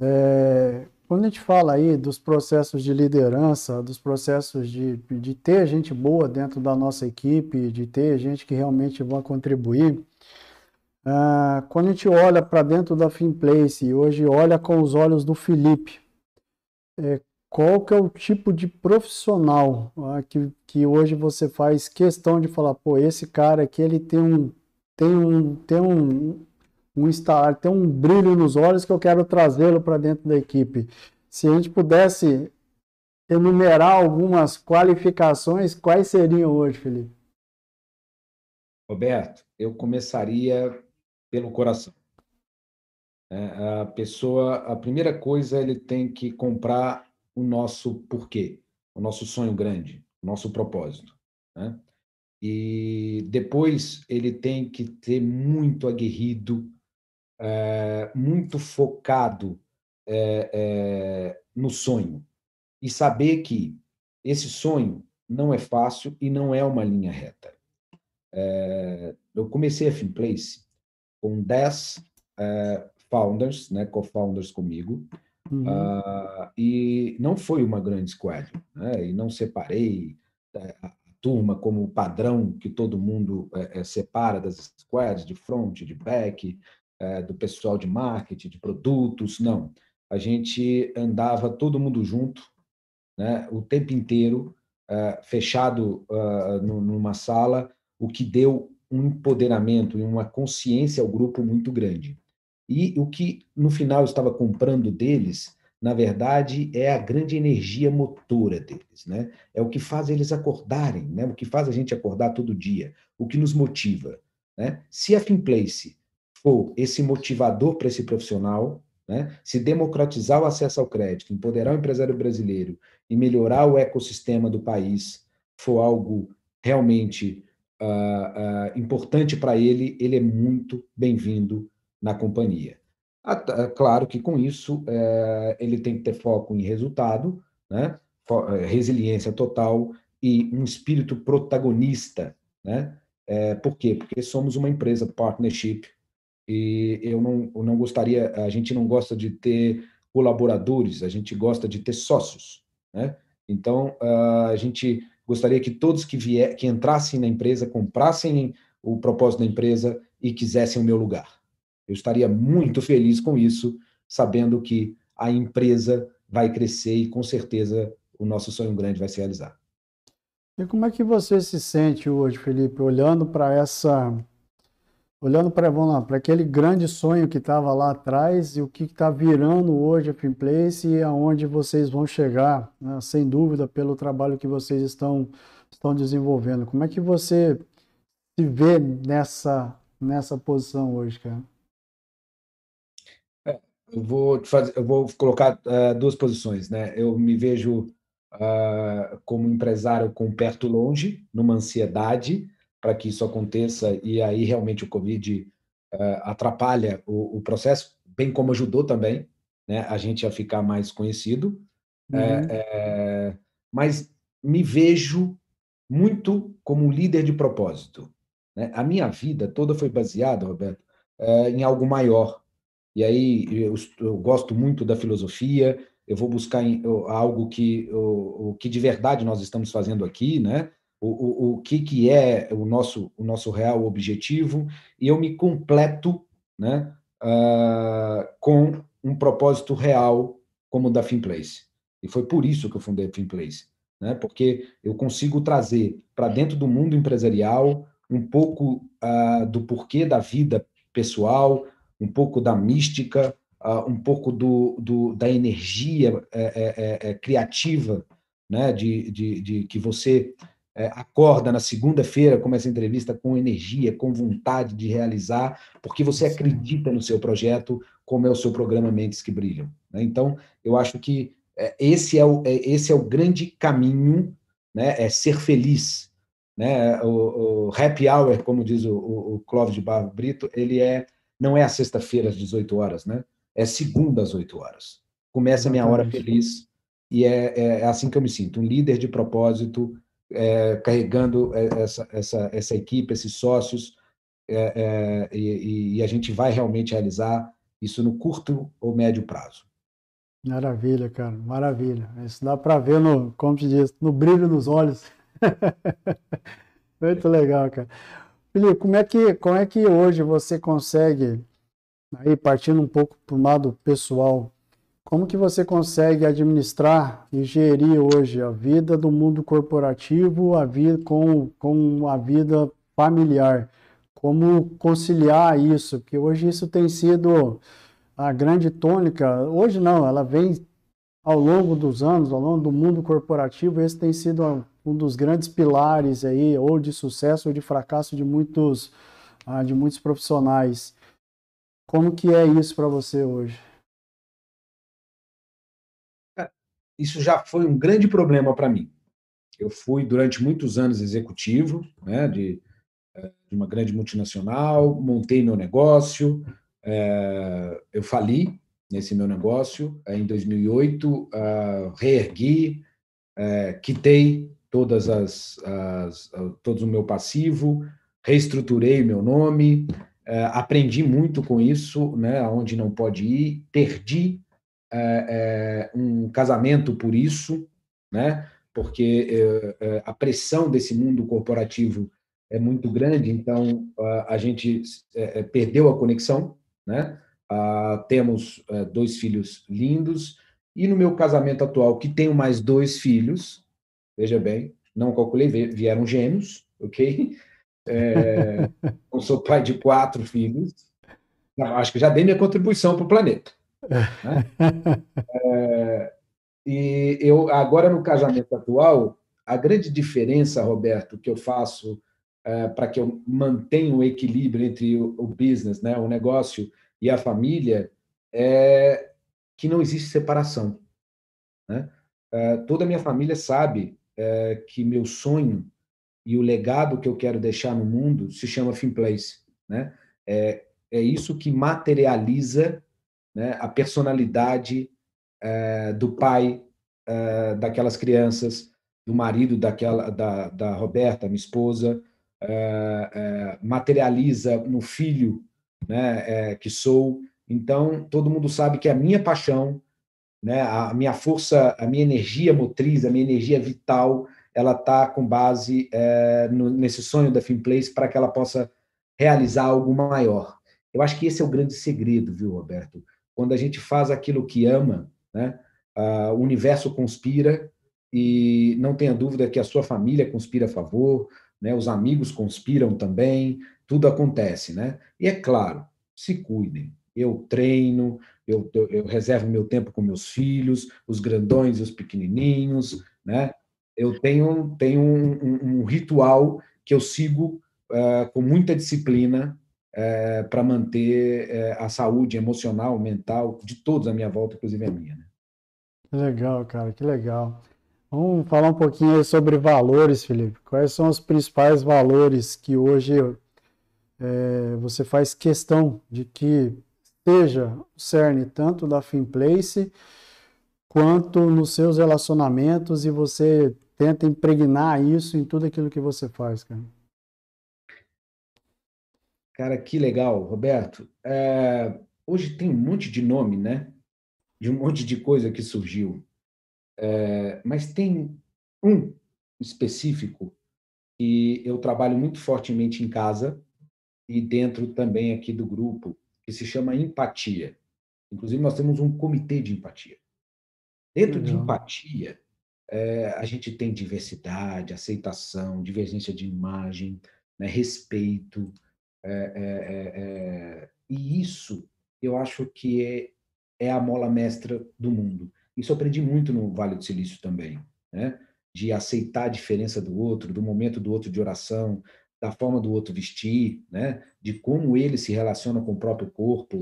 É, quando a gente fala aí dos processos de liderança, dos processos de, de ter gente boa dentro da nossa equipe, de ter gente que realmente vai contribuir, uh, quando a gente olha para dentro da Finplace e hoje olha com os olhos do Felipe, é, qual que é o tipo de profissional ah, que, que hoje você faz questão de falar, pô, esse cara aqui ele tem um tem um tem um, um instalar, tem um brilho nos olhos que eu quero trazê-lo para dentro da equipe. Se a gente pudesse enumerar algumas qualificações, quais seriam hoje, Felipe? Roberto, eu começaria pelo coração. É, a pessoa, a primeira coisa, ele tem que comprar o nosso porquê, o nosso sonho grande, o nosso propósito. Né? E depois ele tem que ter muito aguerrido, é, muito focado é, no sonho e saber que esse sonho não é fácil e não é uma linha reta. eu comecei a Finplace com 10 founders, né, co-founders comigo, Uhum. Uh, e não foi uma grande squad, né? e não separei é, a turma como padrão que todo mundo é, é, separa das squads, de front, de back, é, do pessoal de marketing, de produtos, não. A gente andava todo mundo junto, né? o tempo inteiro, é, fechado uh, numa sala, o que deu um empoderamento e uma consciência ao grupo muito grande. E o que no final estava comprando deles, na verdade, é a grande energia motora deles, né? É o que faz eles acordarem, né? O que faz a gente acordar todo dia, o que nos motiva, né? Se a Finplace for esse motivador para esse profissional, né? Se democratizar o acesso ao crédito, empoderar o empresário brasileiro e melhorar o ecossistema do país for algo realmente uh, uh, importante para ele, ele é muito bem-vindo na companhia. Claro que com isso é, ele tem que ter foco em resultado, né? É, resiliência total e um espírito protagonista, né? É, por quê? Porque somos uma empresa partnership e eu não, eu não gostaria, a gente não gosta de ter colaboradores, a gente gosta de ter sócios, né? Então, a gente gostaria que todos que vier, que entrassem na empresa, comprassem o propósito da empresa e quisessem o meu lugar. Eu estaria muito feliz com isso, sabendo que a empresa vai crescer e com certeza o nosso sonho grande vai se realizar. E como é que você se sente hoje, Felipe, olhando para essa olhando para para aquele grande sonho que estava lá atrás e o que está virando hoje a Finplace e aonde vocês vão chegar, né? sem dúvida, pelo trabalho que vocês estão, estão desenvolvendo. Como é que você se vê nessa, nessa posição hoje, cara? É, eu vou fazer, eu vou colocar uh, duas posições, né? Eu me vejo uh, como empresário com perto longe, numa ansiedade para que isso aconteça, e aí realmente o Covid uh, atrapalha o, o, processo, bem como ajudou também né, a gente a ficar mais conhecido. Uhum. É, é, mas me vejo muito como um líder de propósito. Né? A minha vida toda foi baseada, Roberto, é, em algo maior. E aí eu, eu, gosto muito da filosofia, eu vou buscar algo que, o que de verdade nós estamos fazendo aqui, né? O, o, o que, que é o nosso, o nosso real objetivo, e eu me completo né, uh, com um propósito real como o da Finplace. E foi por isso que eu fundei a Finplace, né? porque eu consigo trazer para dentro do mundo empresarial um pouco uh, do porquê da vida pessoal, um pouco da mística, uh, um pouco do, do, da energia é, é, é, criativa, né, de, de, de que você acorda na segunda-feira, começa a entrevista com energia, com vontade de realizar, porque você Sim. acredita no seu projeto, como é o seu programa Mentes que Brilham. Né? Então, eu acho que é, esse é o, é, esse é o grande caminho, né? é ser feliz. Né? O, o happy hour, como diz o, o, Clóvis de Barro Brito, ele é não é a sexta-feira às 18 horas, né? é segunda às 8 horas. Começa a minha hora feliz, e é, é, é, assim que eu me sinto, um líder de propósito, é, carregando essa, essa, essa equipe, esses sócios, é, é, e, e, a gente vai realmente realizar isso no curto ou médio prazo. Maravilha, cara, maravilha. Isso dá para ver no, como se diz, no brilho nos olhos. Muito legal, cara. Felipe, como é que, como é que hoje você consegue, aí partindo um pouco para o lado pessoal, como que você consegue administrar e gerir hoje a vida do mundo corporativo a vida, com, com a vida familiar? Como conciliar isso? Porque hoje isso tem sido a grande tônica. Hoje não, ela vem ao longo dos anos, ao longo do mundo corporativo, esse tem sido um dos grandes pilares aí, ou de sucesso ou de fracasso de muitos, ah, de muitos profissionais. Como que é isso para você hoje? Isso já foi um grande problema para mim. Eu fui durante muitos anos executivo né, de, eh, de uma grande multinacional, montei meu negócio, é, eu fali nesse meu negócio é, em 2008, uh, ah, reergui, é, quitei todas as, as, todo o meu passivo, reestruturei meu nome, é, aprendi muito com isso, né, aonde não pode ir, perdi é, é, um casamento por isso, né? porque é, é, a pressão desse mundo corporativo é muito grande, então a, a gente é, perdeu a conexão. Né? Ah, temos dois filhos lindos, e no meu casamento atual, que tenho mais dois filhos, veja bem, não calculei, vieram gêmeos, ok? É, eu sou pai de quatro filhos. Acho que já dei minha contribuição para o planeta. Né? É, e eu agora no casamento atual, a grande diferença, Roberto, que eu faço é, para que eu mantenha o equilíbrio entre o, o, business, né, o negócio e a família, é que não existe separação. Né? É, toda a minha família sabe é, que meu sonho e o legado que eu quero deixar no mundo se chama Finplace. Né? É, é isso que materializa né, a personalidade é, do pai é, daquelas crianças, do marido daquela da, da Roberta, minha esposa, é, é, materializa no filho né, é, que sou. Então, todo mundo sabe que a minha paixão, né, a minha força, a minha energia motriz, a minha energia vital, ela está com base é, no, nesse sonho da Finplace para que ela possa realizar algo maior. Eu acho que esse é o grande segredo, viu, Roberto? Quando a gente faz aquilo que ama, né, o universo conspira e não tenha dúvida que a sua família conspira a favor, né, os amigos conspiram também, tudo acontece, né? E é claro, se cuidem. Eu treino, eu, eu, eu reservo meu tempo com meus filhos, os grandões e os pequenininhos, né? Eu tenho, tenho um, um, um ritual que eu sigo uh, com muita disciplina uh, para manter uh, a saúde emocional, mental de todos à minha volta, inclusive a minha. Né? Que legal, cara, que legal. Vamos falar um pouquinho sobre valores, Felipe. Quais são os principais valores que hoje é, você faz questão de que seja o cerne tanto da Finplace quanto nos seus relacionamentos e você tenta impregnar isso em tudo aquilo que você faz, cara? Cara, que legal, Roberto. É, hoje tem um monte de nome, né? De um monte de coisa que surgiu. É, mas tem um específico que eu trabalho muito fortemente em casa e dentro também aqui do grupo, que se chama empatia. Inclusive, nós temos um comitê de empatia. Dentro de empatia, é, a gente tem diversidade, aceitação, divergência de imagem, né, respeito. É, e isso eu acho que é, é a mola mestra do mundo. Isso eu aprendi muito no Vale do Silício também, né? de aceitar a diferença do outro, do momento do outro de oração, da forma do outro vestir, né? de como ele se relaciona com o próprio corpo,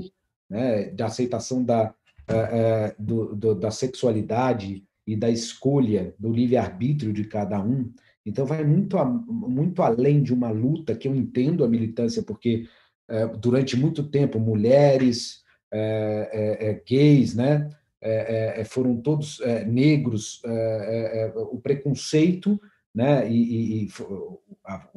né? da aceitação da, uh, uh, do, do, da sexualidade e da escolha, do livre-arbítrio de cada um. Então, vai muito, a, muito além de uma luta que eu entendo a militância, porque uh, durante muito tempo mulheres, gays, né? É, é, é, foram todos é, negros, é, o preconceito né, e, e a,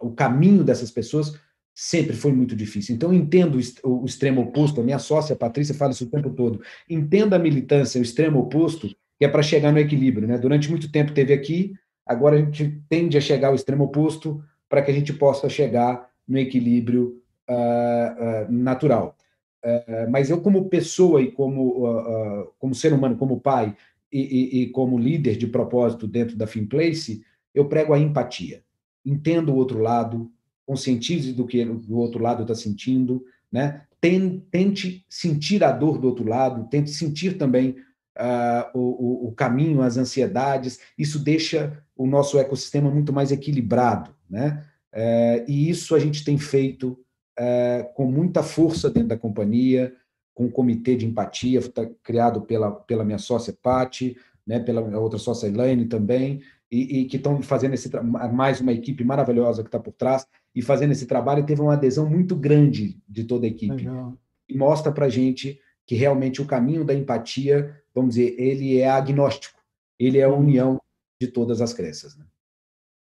o, caminho dessas pessoas sempre foi muito difícil. Então, entendo o, o extremo oposto, a minha sócia, a Patrícia, fala isso o tempo todo. Entenda a militância, o extremo oposto, que é para chegar no equilíbrio. Né? Durante muito tempo teve aqui, agora a gente tende a chegar ao extremo oposto para que a gente possa chegar no equilíbrio uh, uh, natural. É, mas eu, como pessoa e como, uh, como ser humano, como pai e, e, e, como líder de propósito dentro da Finplace, eu prego a empatia. Entenda o outro lado, conscientize do que o outro lado está sentindo, né? tente sentir a dor do outro lado, tente sentir também uh, o, o, caminho, as ansiedades. Isso deixa o nosso ecossistema muito mais equilibrado. Né? Uh, e isso a gente tem feito é, com muita força dentro da companhia, com um comitê de empatia tá criado pela, pela minha sócia Patti, né, pela outra sócia Elaine também, e, e que estão fazendo esse mais uma equipe maravilhosa que está por trás e fazendo esse trabalho. Teve uma adesão muito grande de toda a equipe. Legal. E mostra para gente que realmente o caminho da empatia, vamos dizer, ele é agnóstico, ele é a uhum. união de todas as crenças. Né?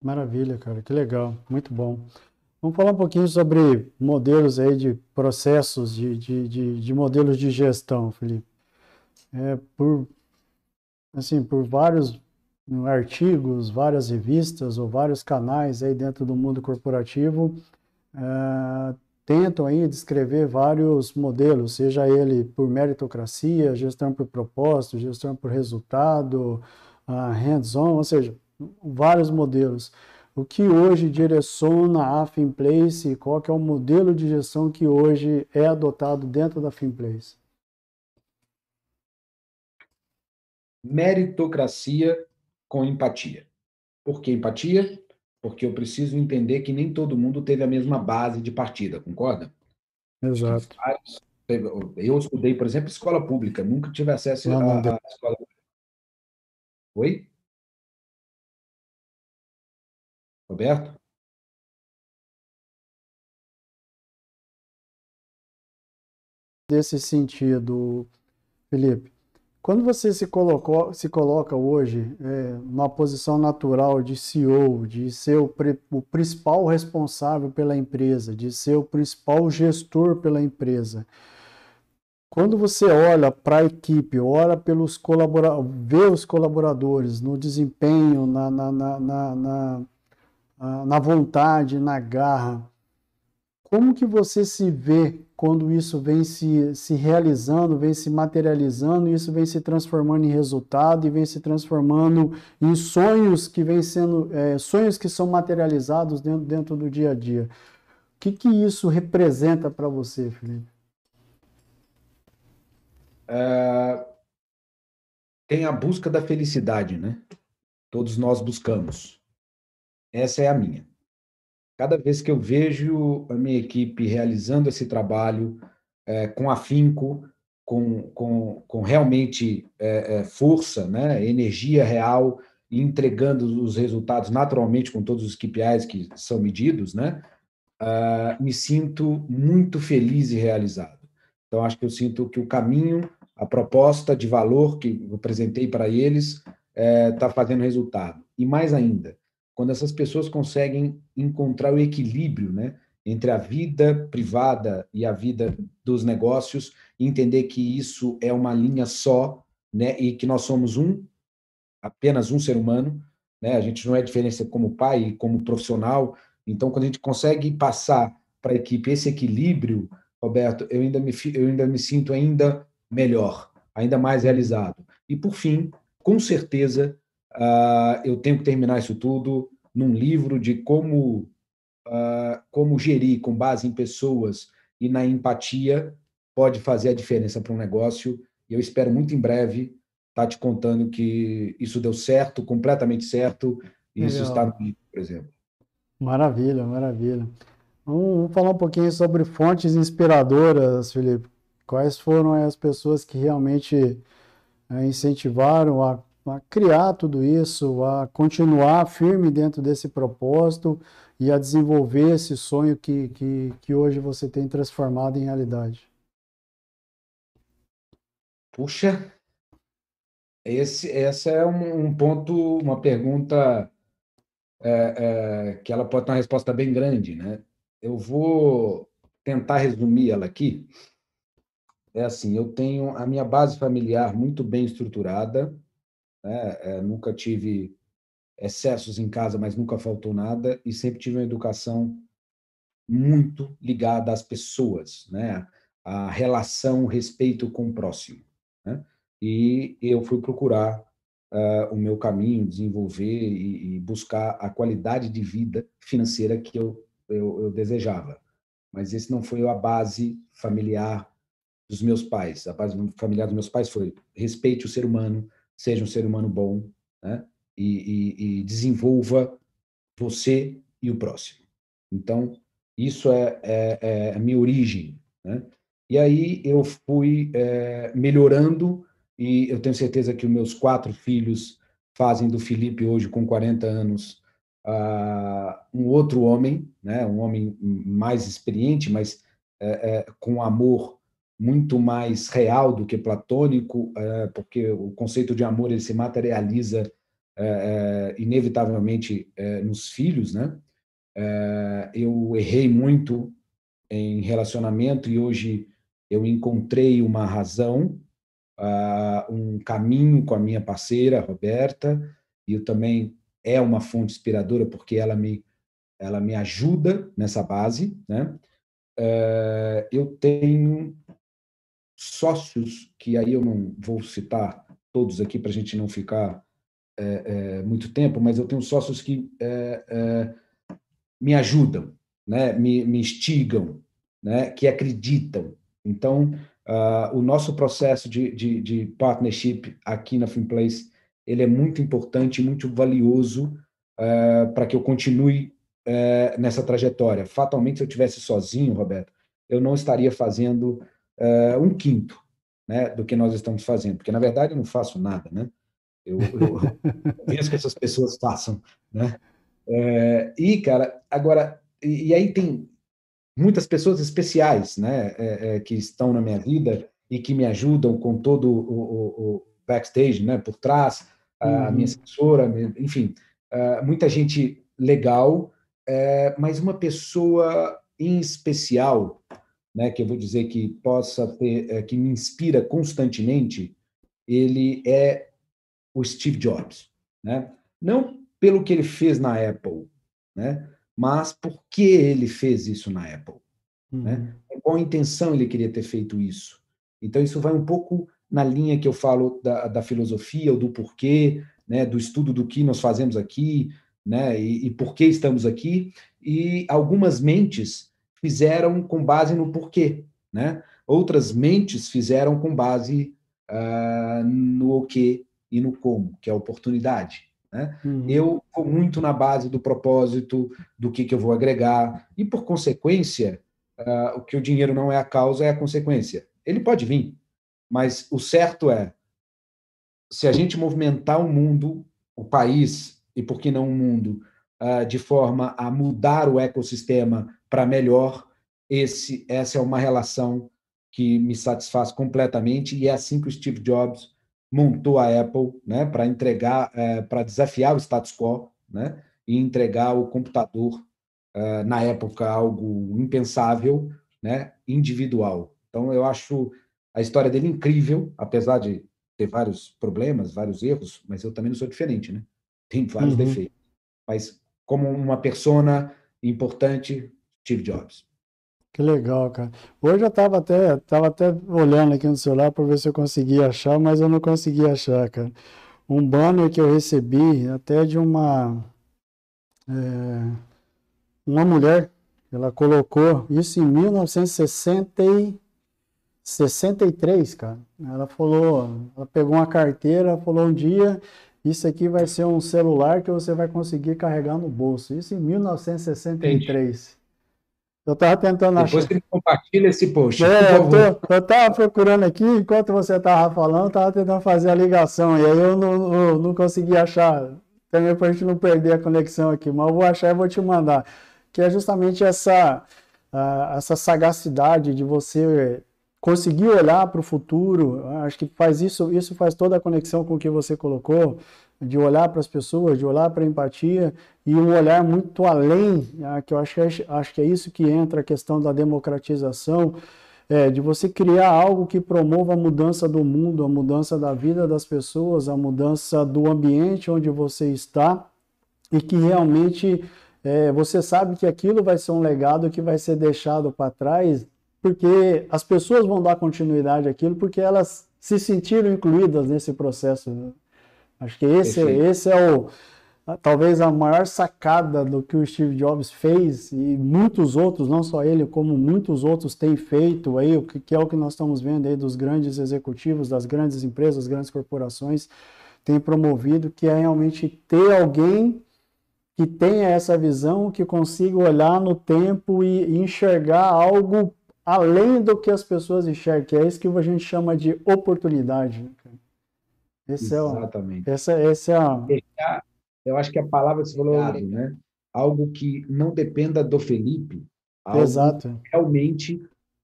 Maravilha, cara, que legal, muito bom. Vamos falar um pouquinho sobre modelos aí de processos, de, de, de, de modelos de gestão, Felipe. É, por, assim, por vários artigos, várias revistas ou vários canais aí dentro do mundo corporativo, é, tentam aí descrever vários modelos, seja ele por meritocracia, gestão por propósito, gestão por resultado, uh, hands-on, ou seja, vários modelos o que hoje direciona a Finplace e qual é o modelo de gestão que hoje é adotado dentro da Finplace? Meritocracia com empatia. Por que empatia? Porque eu preciso entender que nem todo mundo teve a mesma base de partida, concorda? Exato. Eu estudei, por exemplo, escola pública, nunca tive acesso à escola pública. Oi? Roberto? Desse sentido, Felipe, Quando você se, colocou, se coloca hoje é, numa posição natural de CEO, de ser o, o, principal responsável pela empresa, de ser o principal gestor pela empresa, quando você olha para a equipe, olha pelos colaboradores, vê os colaboradores no desempenho, na, na, na, na, na vontade, na garra, como que você se vê quando isso vem se, se realizando, vem se materializando, isso vem se transformando em resultado e vem se transformando em sonhos que vêm sendo é, sonhos que são materializados dentro, dentro do dia a dia. O que, que isso representa para você, Felipe? É, tem a busca da felicidade, né? Todos nós buscamos. Essa é a minha. Cada vez que eu vejo a minha equipe realizando esse trabalho é, com afinco, com, com, com realmente é, força, né, energia real, e entregando os resultados naturalmente com todos os KPIs que são medidos, né, uh, me sinto muito feliz e realizado. Então, acho que eu sinto que o caminho, a proposta de valor que eu apresentei para eles está é, fazendo resultado. E mais ainda, quando essas pessoas conseguem encontrar o equilíbrio né, entre a vida privada e a vida dos negócios, entender que isso é uma linha só, né, e que nós somos um, apenas um ser humano, né, a gente não é diferença como pai e como profissional. Então, quando a gente consegue passar para a equipe esse equilíbrio, Roberto, eu ainda me, eu ainda me sinto ainda melhor, ainda mais realizado. E, por fim, com certeza, Uh, eu tenho que terminar isso tudo num livro de como, uh, como gerir com base em pessoas e na empatia pode fazer a diferença para um negócio. E eu espero muito em breve estar tá te contando que isso deu certo, completamente certo, e isso está no livro, por exemplo. Maravilha, maravilha. Vamos falar um pouquinho sobre fontes inspiradoras, Felipe. Quais foram as pessoas que realmente eh, incentivaram a a criar tudo isso, a continuar firme dentro desse propósito e a desenvolver esse sonho que, que, que hoje você tem transformado em realidade? Puxa, esse, essa é um, um ponto, uma pergunta é, é, que ela pode ter uma resposta bem grande, né? Eu vou tentar resumir ela aqui. É assim, eu tenho a minha base familiar muito bem estruturada, né? É, nunca tive excessos em casa, mas nunca faltou nada, e sempre tive uma educação muito ligada às pessoas, né? a relação, o respeito com o próximo. Né? E eu fui procurar uh, o meu caminho, desenvolver e, e, buscar a qualidade de vida financeira que eu, eu, eu desejava. Mas esse não foi a base familiar dos meus pais. A base familiar dos meus pais foi respeite o ser humano, seja um ser humano bom, né? E, e, e desenvolva você e o próximo. Então, isso é, é, é a minha origem, né? E aí eu fui é, melhorando e eu tenho certeza que os meus quatro filhos fazem do Felipe hoje com 40 anos uh, um outro homem, né? Um homem mais experiente, mas é, é, com amor muito mais real do que platônico, é, porque o conceito de amor ele se materializa é, é, inevitavelmente nos filhos, né? eu errei muito em relacionamento e hoje eu encontrei uma razão, um caminho com a minha parceira Roberta e eu também é uma fonte inspiradora porque ela me ela me ajuda nessa base, né? eu tenho sócios, que aí eu não vou citar todos aqui para a gente não ficar é, é, muito tempo, mas eu tenho sócios que é, me ajudam, né, me, me instigam, né, que acreditam. Então, uh, o nosso processo de, de, de, partnership aqui na Finplace, ele é muito importante, muito valioso uh, para que eu continue uh, nessa trajetória. Fatalmente, se eu tivesse sozinho, Roberto, eu não estaria fazendo uh, um quinto né, do que nós estamos fazendo, porque na verdade eu não faço nada, né? Eu, eu, vejo que essas pessoas façam, né? É, e cara, agora e, e, aí tem muitas pessoas especiais, né, é, é, que estão na minha vida e que me ajudam com todo o, o, backstage, né, por trás, uhum. a minha assessora, enfim, uh, muita gente legal, mas uma pessoa em especial, né, que eu vou dizer que possa ter, uh, que me inspira constantemente, ele é o Steve Jobs, né? Não pelo que ele fez na Apple, né? Mas por que ele fez isso na Apple, uhum. né? Com qual intenção ele queria ter feito isso? Então isso vai um pouco na linha que eu falo da, da filosofia, ou do porquê, né, do estudo do que nós fazemos aqui, né, e, e por que estamos aqui, e algumas mentes fizeram com base no porquê, né? Outras mentes fizeram com base uh, no o que e no como, que é a oportunidade. Né? Uhum. Eu vou muito na base do propósito, do que, que eu vou agregar, e por consequência, uh, o que o dinheiro não é a causa é a consequência. Ele pode vir, mas o certo é, se a gente movimentar o mundo, o país, e por que não o mundo, uh, de forma a mudar o ecossistema para melhor, esse, essa é uma relação que me satisfaz completamente, e é assim que o Steve Jobs montou a Apple, né, para entregar, é, para desafiar o status quo, né, e entregar o computador é, na época algo impensável, né, individual. Então eu acho a história dele incrível, apesar de ter vários problemas, vários erros, mas eu também não sou diferente, né? Tem vários uhum. defeitos. Mas como uma persona importante, Steve Jobs. Que legal, cara. Hoje eu estava até, tava até olhando aqui no celular para ver se eu conseguia achar, mas eu não consegui achar, cara. Um banner que eu recebi até de uma é, uma mulher, ela colocou isso em 1963, cara. Ela falou, ela pegou uma carteira, falou um dia, isso aqui vai ser um celular que você vai conseguir carregar no bolso. Isso em 1963. Entendi. Eu estava tentando achar. Depois que compartilha esse post. É, eu estava procurando aqui, enquanto você estava falando, estava tentando fazer a ligação, e aí eu não, não, não consegui achar, também para a gente não perder a conexão aqui, mas eu vou achar e vou te mandar. Que é justamente essa, uh, essa sagacidade de você conseguir olhar para o futuro. Acho que faz isso, isso faz toda a conexão com o que você colocou de olhar para as pessoas, de olhar para a empatia e um olhar muito além, né, que eu acho, acho que é isso que entra a questão da democratização, é, de você criar algo que promova a mudança do mundo, a mudança da vida das pessoas, a mudança do ambiente onde você está e que realmente é, você sabe que aquilo vai ser um legado que vai ser deixado para trás, porque as pessoas vão dar continuidade àquilo, porque elas se sentiram incluídas nesse processo. Acho que esse, esse é o talvez a maior sacada do que o Steve Jobs fez e muitos outros, não só ele, como muitos outros têm feito aí, o que, é o que nós estamos vendo aí dos grandes executivos, das grandes empresas, das grandes corporações, têm promovido, que é realmente ter alguém que tenha essa visão, que consiga olhar no tempo e, e enxergar algo além do que as pessoas enxergam, que é isso que a gente chama de oportunidade. Esse Exatamente. É o, essa, esse é a... Eu acho que a palavra que você falou, né? Algo que não dependa do Felipe, algo Exato. realmente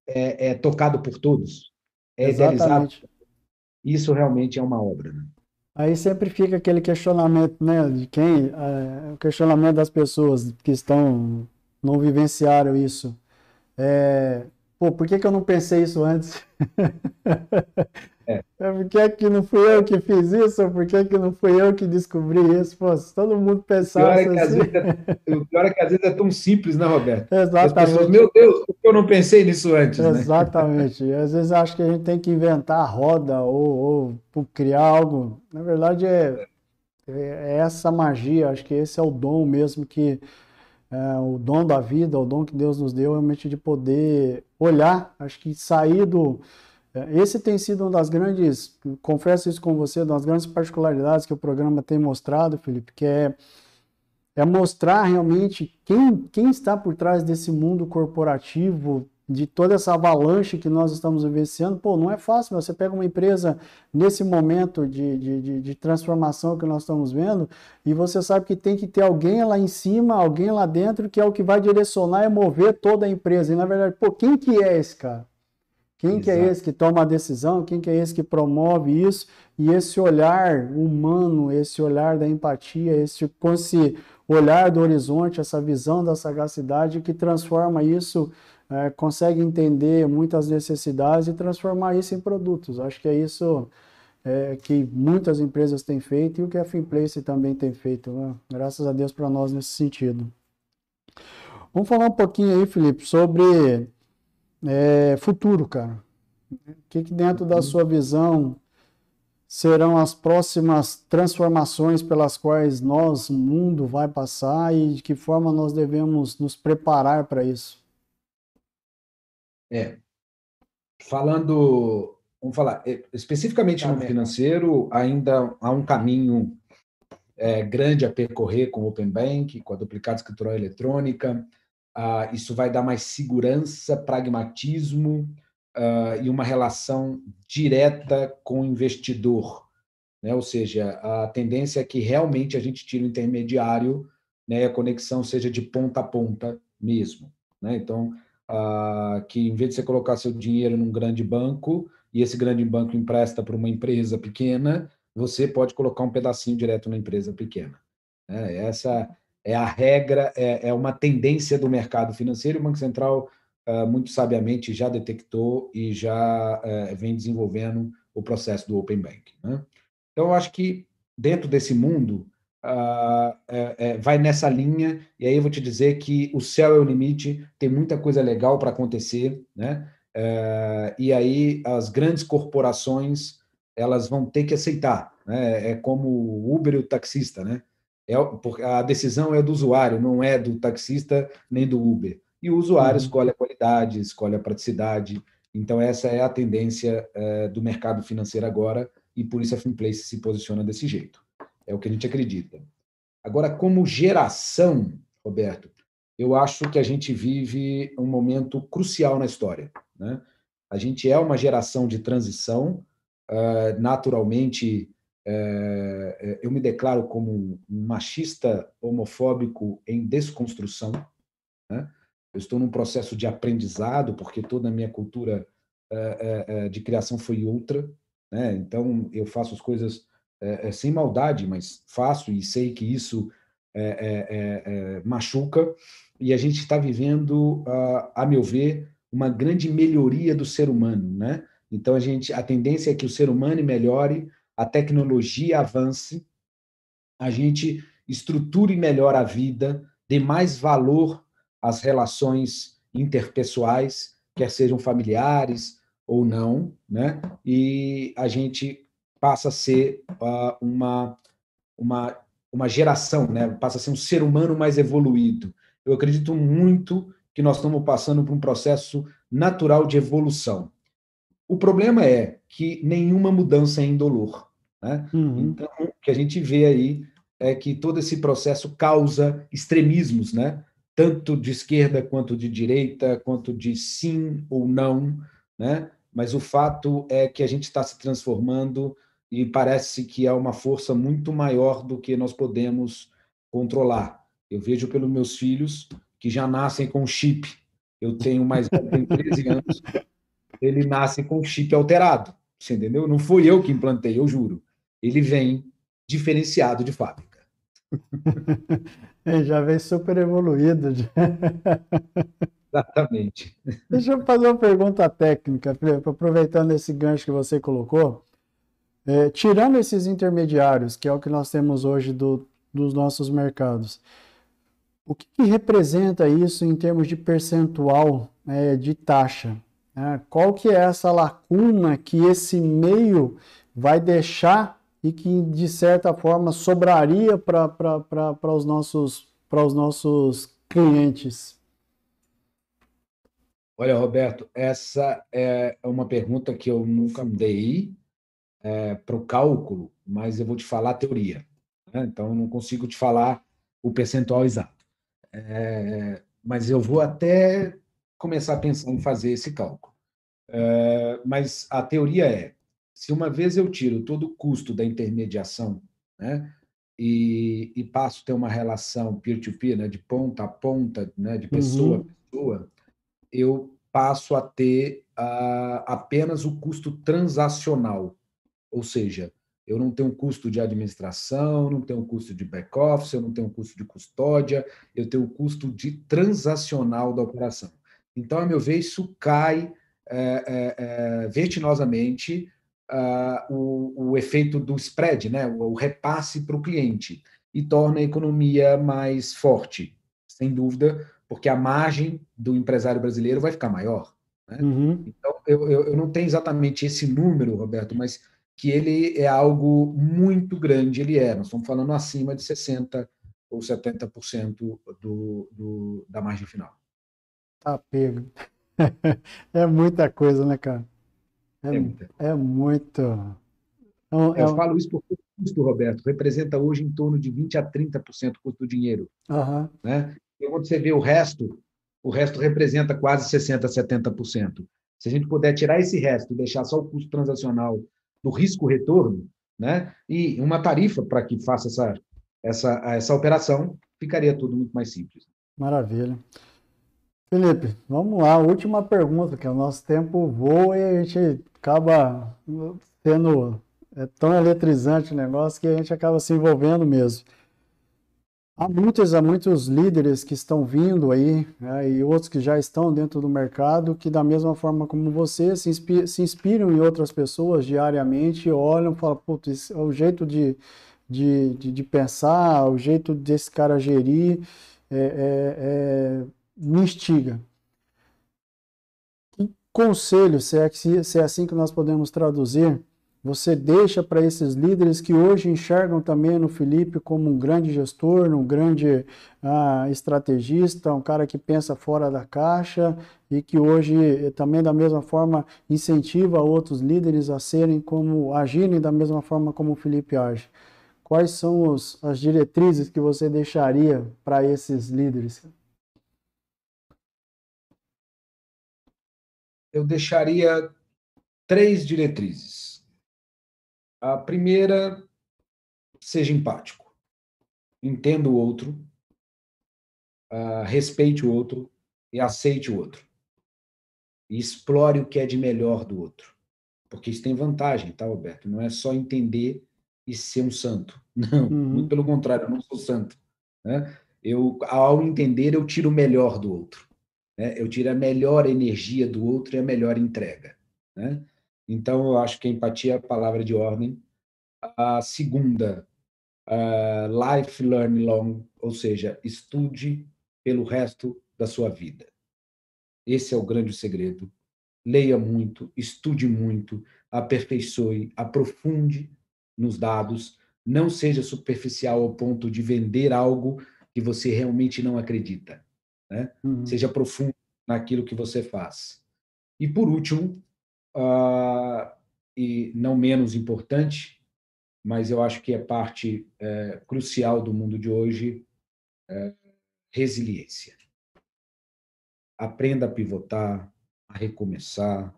é, é, tocado por todos, é Exatamente. idealizado. Isso realmente é uma obra. Né? Aí sempre fica aquele questionamento, né, de quem, é, o questionamento das pessoas que estão, não vivenciaram isso. É, pô, por que, que eu não pensei isso antes? É. é. Por que, que não fui eu que fiz isso? Por que, que não fui eu que descobri isso? Pô, se todo mundo pensasse o assim... É, o pior é que às vezes é tão simples, né, Roberto? Exatamente. As pessoas, meu Deus, por que eu não pensei nisso antes? Né? Exatamente. Né? Às vezes acho que a gente tem que inventar a roda ou, ou criar algo. Na verdade, é, é essa magia, acho que esse é o dom mesmo que... É, o dom da vida, o dom que Deus nos deu, realmente de poder olhar, acho que sair do, é, esse tem sido uma das grandes, confesso isso com você, uma das grandes particularidades que o programa tem mostrado, Felipe, que é, é mostrar realmente quem, quem está por trás desse mundo corporativo, de toda essa avalanche que nós estamos vivenciando. Pô, não é fácil, você pega uma empresa nesse momento de, de, de, transformação que nós estamos vendo e você sabe que tem que ter alguém lá em cima, alguém lá dentro, que é o que vai direcionar e mover toda a empresa. E na verdade, pô, quem que é esse cara? Quem que é esse que toma a decisão? Quem que é esse que promove isso? E esse olhar humano, esse olhar da empatia, esse, esse olhar do horizonte, essa visão da sagacidade que transforma isso, é, consegue entender muitas necessidades e transformar isso em produtos. Acho que é isso é, que muitas empresas têm feito e o que a Finplace também tem feito. Né? Graças a Deus para nós nesse sentido. Vamos falar um pouquinho aí, Felipe, sobre é, futuro, cara. O que, que dentro da sua visão serão as próximas transformações pelas quais nós, o mundo, vai passar e de que forma nós devemos nos preparar para isso? É. Falando, vamos falar, especificamente no financeiro, ainda há um caminho é, grande a percorrer com o Open Bank, com a duplicada escritural eletrônica, Uh, isso vai dar mais segurança, pragmatismo uh, e uma relação direta com o investidor. Né? Ou seja, a tendência é que realmente a gente tire o intermediário né? a conexão seja de ponta a ponta mesmo. Né? Então, uh, que em vez de você colocar seu dinheiro num grande banco e esse grande banco empresta para uma empresa pequena, você pode colocar um pedacinho direto na empresa pequena. Né? Essa é a regra, é, é uma tendência do mercado financeiro. O Banco Central, uh, muito sabiamente, já detectou e já uh, vem desenvolvendo o processo do Open Bank. Né? Então, eu acho que dentro desse mundo, uh, é, vai nessa linha, e aí eu vou te dizer que o céu é o limite, tem muita coisa legal para acontecer, né? Eh, e aí as grandes corporações elas vão ter que aceitar, né? É como o Uber e o taxista, né? É, a decisão é do usuário, não é do taxista nem do Uber. E o usuário uhum. escolhe a qualidade, escolhe a praticidade. Então, essa é a tendência é, do mercado financeiro agora, e por isso a Finplace se posiciona desse jeito. É o que a gente acredita. Agora, como geração, Roberto, eu acho que a gente vive um momento crucial na história. Né? A gente é uma geração de transição, uh, naturalmente é, é, eu me declaro como um machista homofóbico em desconstrução. Né? Eu estou num processo de aprendizado, porque toda a minha cultura é, de criação foi outra. Né? Então, eu faço as coisas sem maldade, mas faço e sei que isso machuca. E a gente está vivendo, a meu ver, uma grande melhoria do ser humano. Né? Então, a, gente, a tendência é que o ser humano melhore a tecnologia avance, a gente estruture melhor a vida, dê mais valor às relações interpessoais, quer sejam familiares ou não, né? E a gente passa a ser uh, uma, uma, uma geração, né? Passa a ser um ser humano mais evoluído. Eu acredito muito que nós estamos passando por um processo natural de evolução. O problema é que nenhuma mudança é indolor. Né? Uhum. Então, o que a gente vê aí é que todo esse processo causa extremismos, né? tanto de esquerda quanto de direita, quanto de sim ou não, né? mas o fato é que a gente está se transformando e parece que há uma força muito maior do que nós podemos controlar. Eu vejo pelos meus filhos que já nascem com chip. Eu tenho mais tem 13 anos, ele nasce com chip alterado, você entendeu? Não foi eu que implantei, eu juro ele vem diferenciado de fábrica. Ele já vem super evoluído. Exatamente. Deixa eu fazer uma pergunta técnica, aproveitando esse gancho que você colocou. É, tirando esses intermediários, que é o que nós temos hoje do, dos nossos mercados, o que, que, representa isso em termos de percentual é, de taxa? É, qual que é essa lacuna que esse meio vai deixar e que, de certa forma, sobraria para os nossos, os nossos clientes? Olha, Roberto, essa é uma pergunta que eu nunca dei é, para o cálculo, mas eu vou te falar a teoria. Né? Então, eu não consigo te falar o percentual exato. É, mas eu vou até começar a pensar em fazer esse cálculo. É, mas a teoria é: se uma vez eu tiro todo o custo da intermediação, né, e, e passo a ter uma relação peer-to-peer, -peer, né, de ponta a ponta, né, de pessoa uhum. a pessoa, eu passo a ter uh, apenas o custo transacional, ou seja, eu não tenho custo de administração, não tenho custo de back-office, eu não tenho custo de custódia, eu tenho o custo de transacional da operação. Então, a meu ver, isso cai é, é, vertiginosamente uh, o, o, efeito do spread, né? o, o repasse para o cliente, e torna a economia mais forte, sem dúvida, porque a margem do empresário brasileiro vai ficar maior. Né? Uhum. Então, eu, eu, eu, não tenho exatamente esse número, Roberto, mas que ele é algo muito grande, ele é. Nós estamos falando acima de 60% ou 70% do, do, da margem final. Tá pego. é muita coisa, né, cara? É, é, muita. é muito. Então, eu é... falo isso porque o custo, Roberto, representa hoje em torno de 20% a 30% do custo do dinheiro. Uhum. Né? E quando você vê o resto, o resto representa quase 60%, a 70%. Se a gente puder tirar esse resto e deixar só o custo transacional do risco-retorno, né? e uma tarifa para que faça essa, essa, essa operação, ficaria tudo muito mais simples. Maravilha. Felipe, vamos lá, última pergunta, que o nosso tempo voa e a gente acaba sendo é tão eletrizante o negócio que a gente acaba se envolvendo mesmo. Há muitos, há muitos líderes que estão vindo aí, né, e outros que já estão dentro do mercado, que da mesma forma como você, se, se inspiram em outras pessoas diariamente, olham e falam, putz, é o jeito de, de, de, de, pensar, o jeito desse cara gerir, é, é, é me instiga. Que conselho, se é, se é assim que nós podemos traduzir, você deixa para esses líderes que hoje enxergam também no Felipe como um grande gestor, um grande ah, estrategista, um cara que pensa fora da caixa e que hoje eh, também da mesma forma incentiva outros líderes a serem como agirem da mesma forma como o Felipe age. Quais são os, as diretrizes que você deixaria para esses líderes? Eu deixaria três diretrizes. A primeira, seja empático. Entenda o outro, uh, respeite o outro e aceite o outro. E explore o que é de melhor do outro. Porque isso tem vantagem, tá, Roberto? Não é só entender e ser um santo. Não, uhum. muito pelo contrário, eu não sou santo. Né? Eu, ao entender, eu tiro o melhor do outro. Né? Eu tiro a melhor energia do outro e a melhor entrega. Né? Então, eu acho que a empatia é a palavra de ordem. A segunda, uh, life learn long, ou seja, estude pelo resto da sua vida. Esse é o grande segredo. Leia muito, estude muito, aperfeiçoe, aprofunde nos dados, não seja superficial ao ponto de vender algo que você realmente não acredita. Né? Uhum. Seja profundo naquilo que você faz. E, por último, uh, e não menos importante, mas eu acho que é parte é, crucial do mundo de hoje, é, resiliência. Aprenda a pivotar, a recomeçar,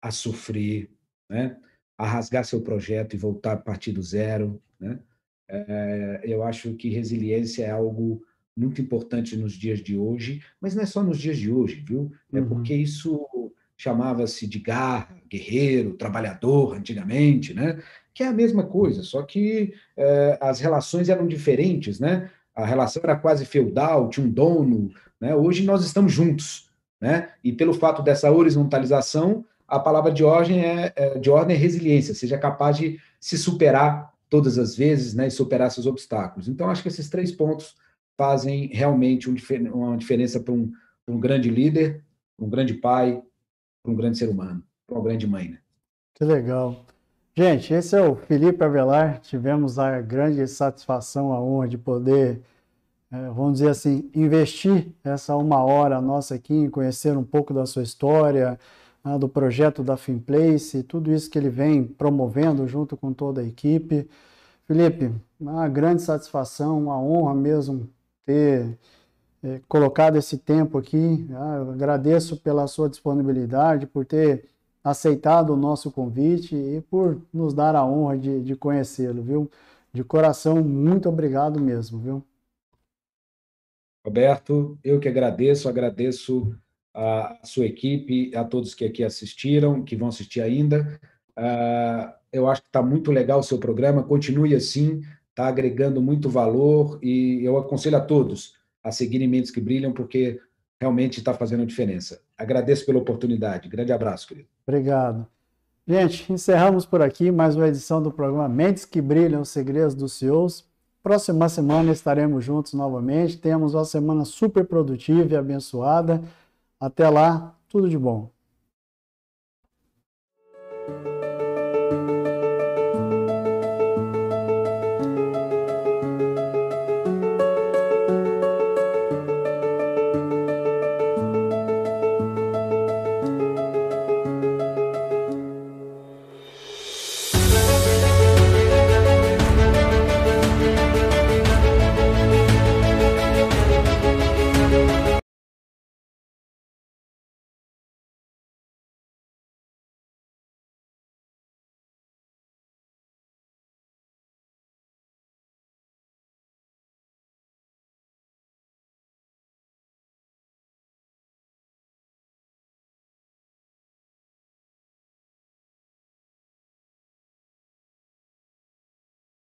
a sofrer, né? a rasgar seu projeto e voltar a partir do zero. Né? É, eu acho que resiliência é algo muito importante nos dias de hoje, mas não é só nos dias de hoje, viu? É uhum. porque isso chamava-se de garra, guerreiro, trabalhador, antigamente, né? Que é a mesma coisa, só que é, as relações eram diferentes, né? A relação era quase feudal, tinha um dono, né? Hoje nós estamos juntos, né? E pelo fato dessa horizontalização, a palavra de ordem é, é de ordem é resiliência, seja capaz de se superar todas as vezes, né? E superar seus obstáculos. Então, acho que esses três pontos fazem realmente um, uma diferença para um, um grande líder, um grande pai, para um grande ser humano, para uma grande mãe. Né? Que legal. Gente, esse é o Felipe Avelar. Tivemos a grande satisfação, a honra de poder, é, vamos dizer assim, investir essa uma hora nossa aqui em conhecer um pouco da sua história, né, do projeto da Finplace, tudo isso que ele vem promovendo junto com toda a equipe. Felipe, uma grande satisfação, uma honra mesmo ter é, colocado esse tempo aqui. Ah, eu agradeço pela sua disponibilidade, por ter aceitado o nosso convite e por nos dar a honra de, de conhecê-lo, viu? De coração, muito obrigado mesmo, viu? Roberto, eu que agradeço, agradeço a sua equipe, a todos que aqui assistiram, que vão assistir ainda. Uh, eu acho que está muito legal o seu programa, continue assim, está agregando muito valor e eu aconselho a todos a seguirem Mentes que Brilham, porque realmente está fazendo diferença. Agradeço pela oportunidade. Grande abraço, querido. Obrigado. Gente, encerramos por aqui mais uma edição do programa Mentes que Brilham, os Segredos dos CEOs. Próxima semana estaremos juntos novamente. Temos uma semana super produtiva e abençoada. Até lá, tudo de bom.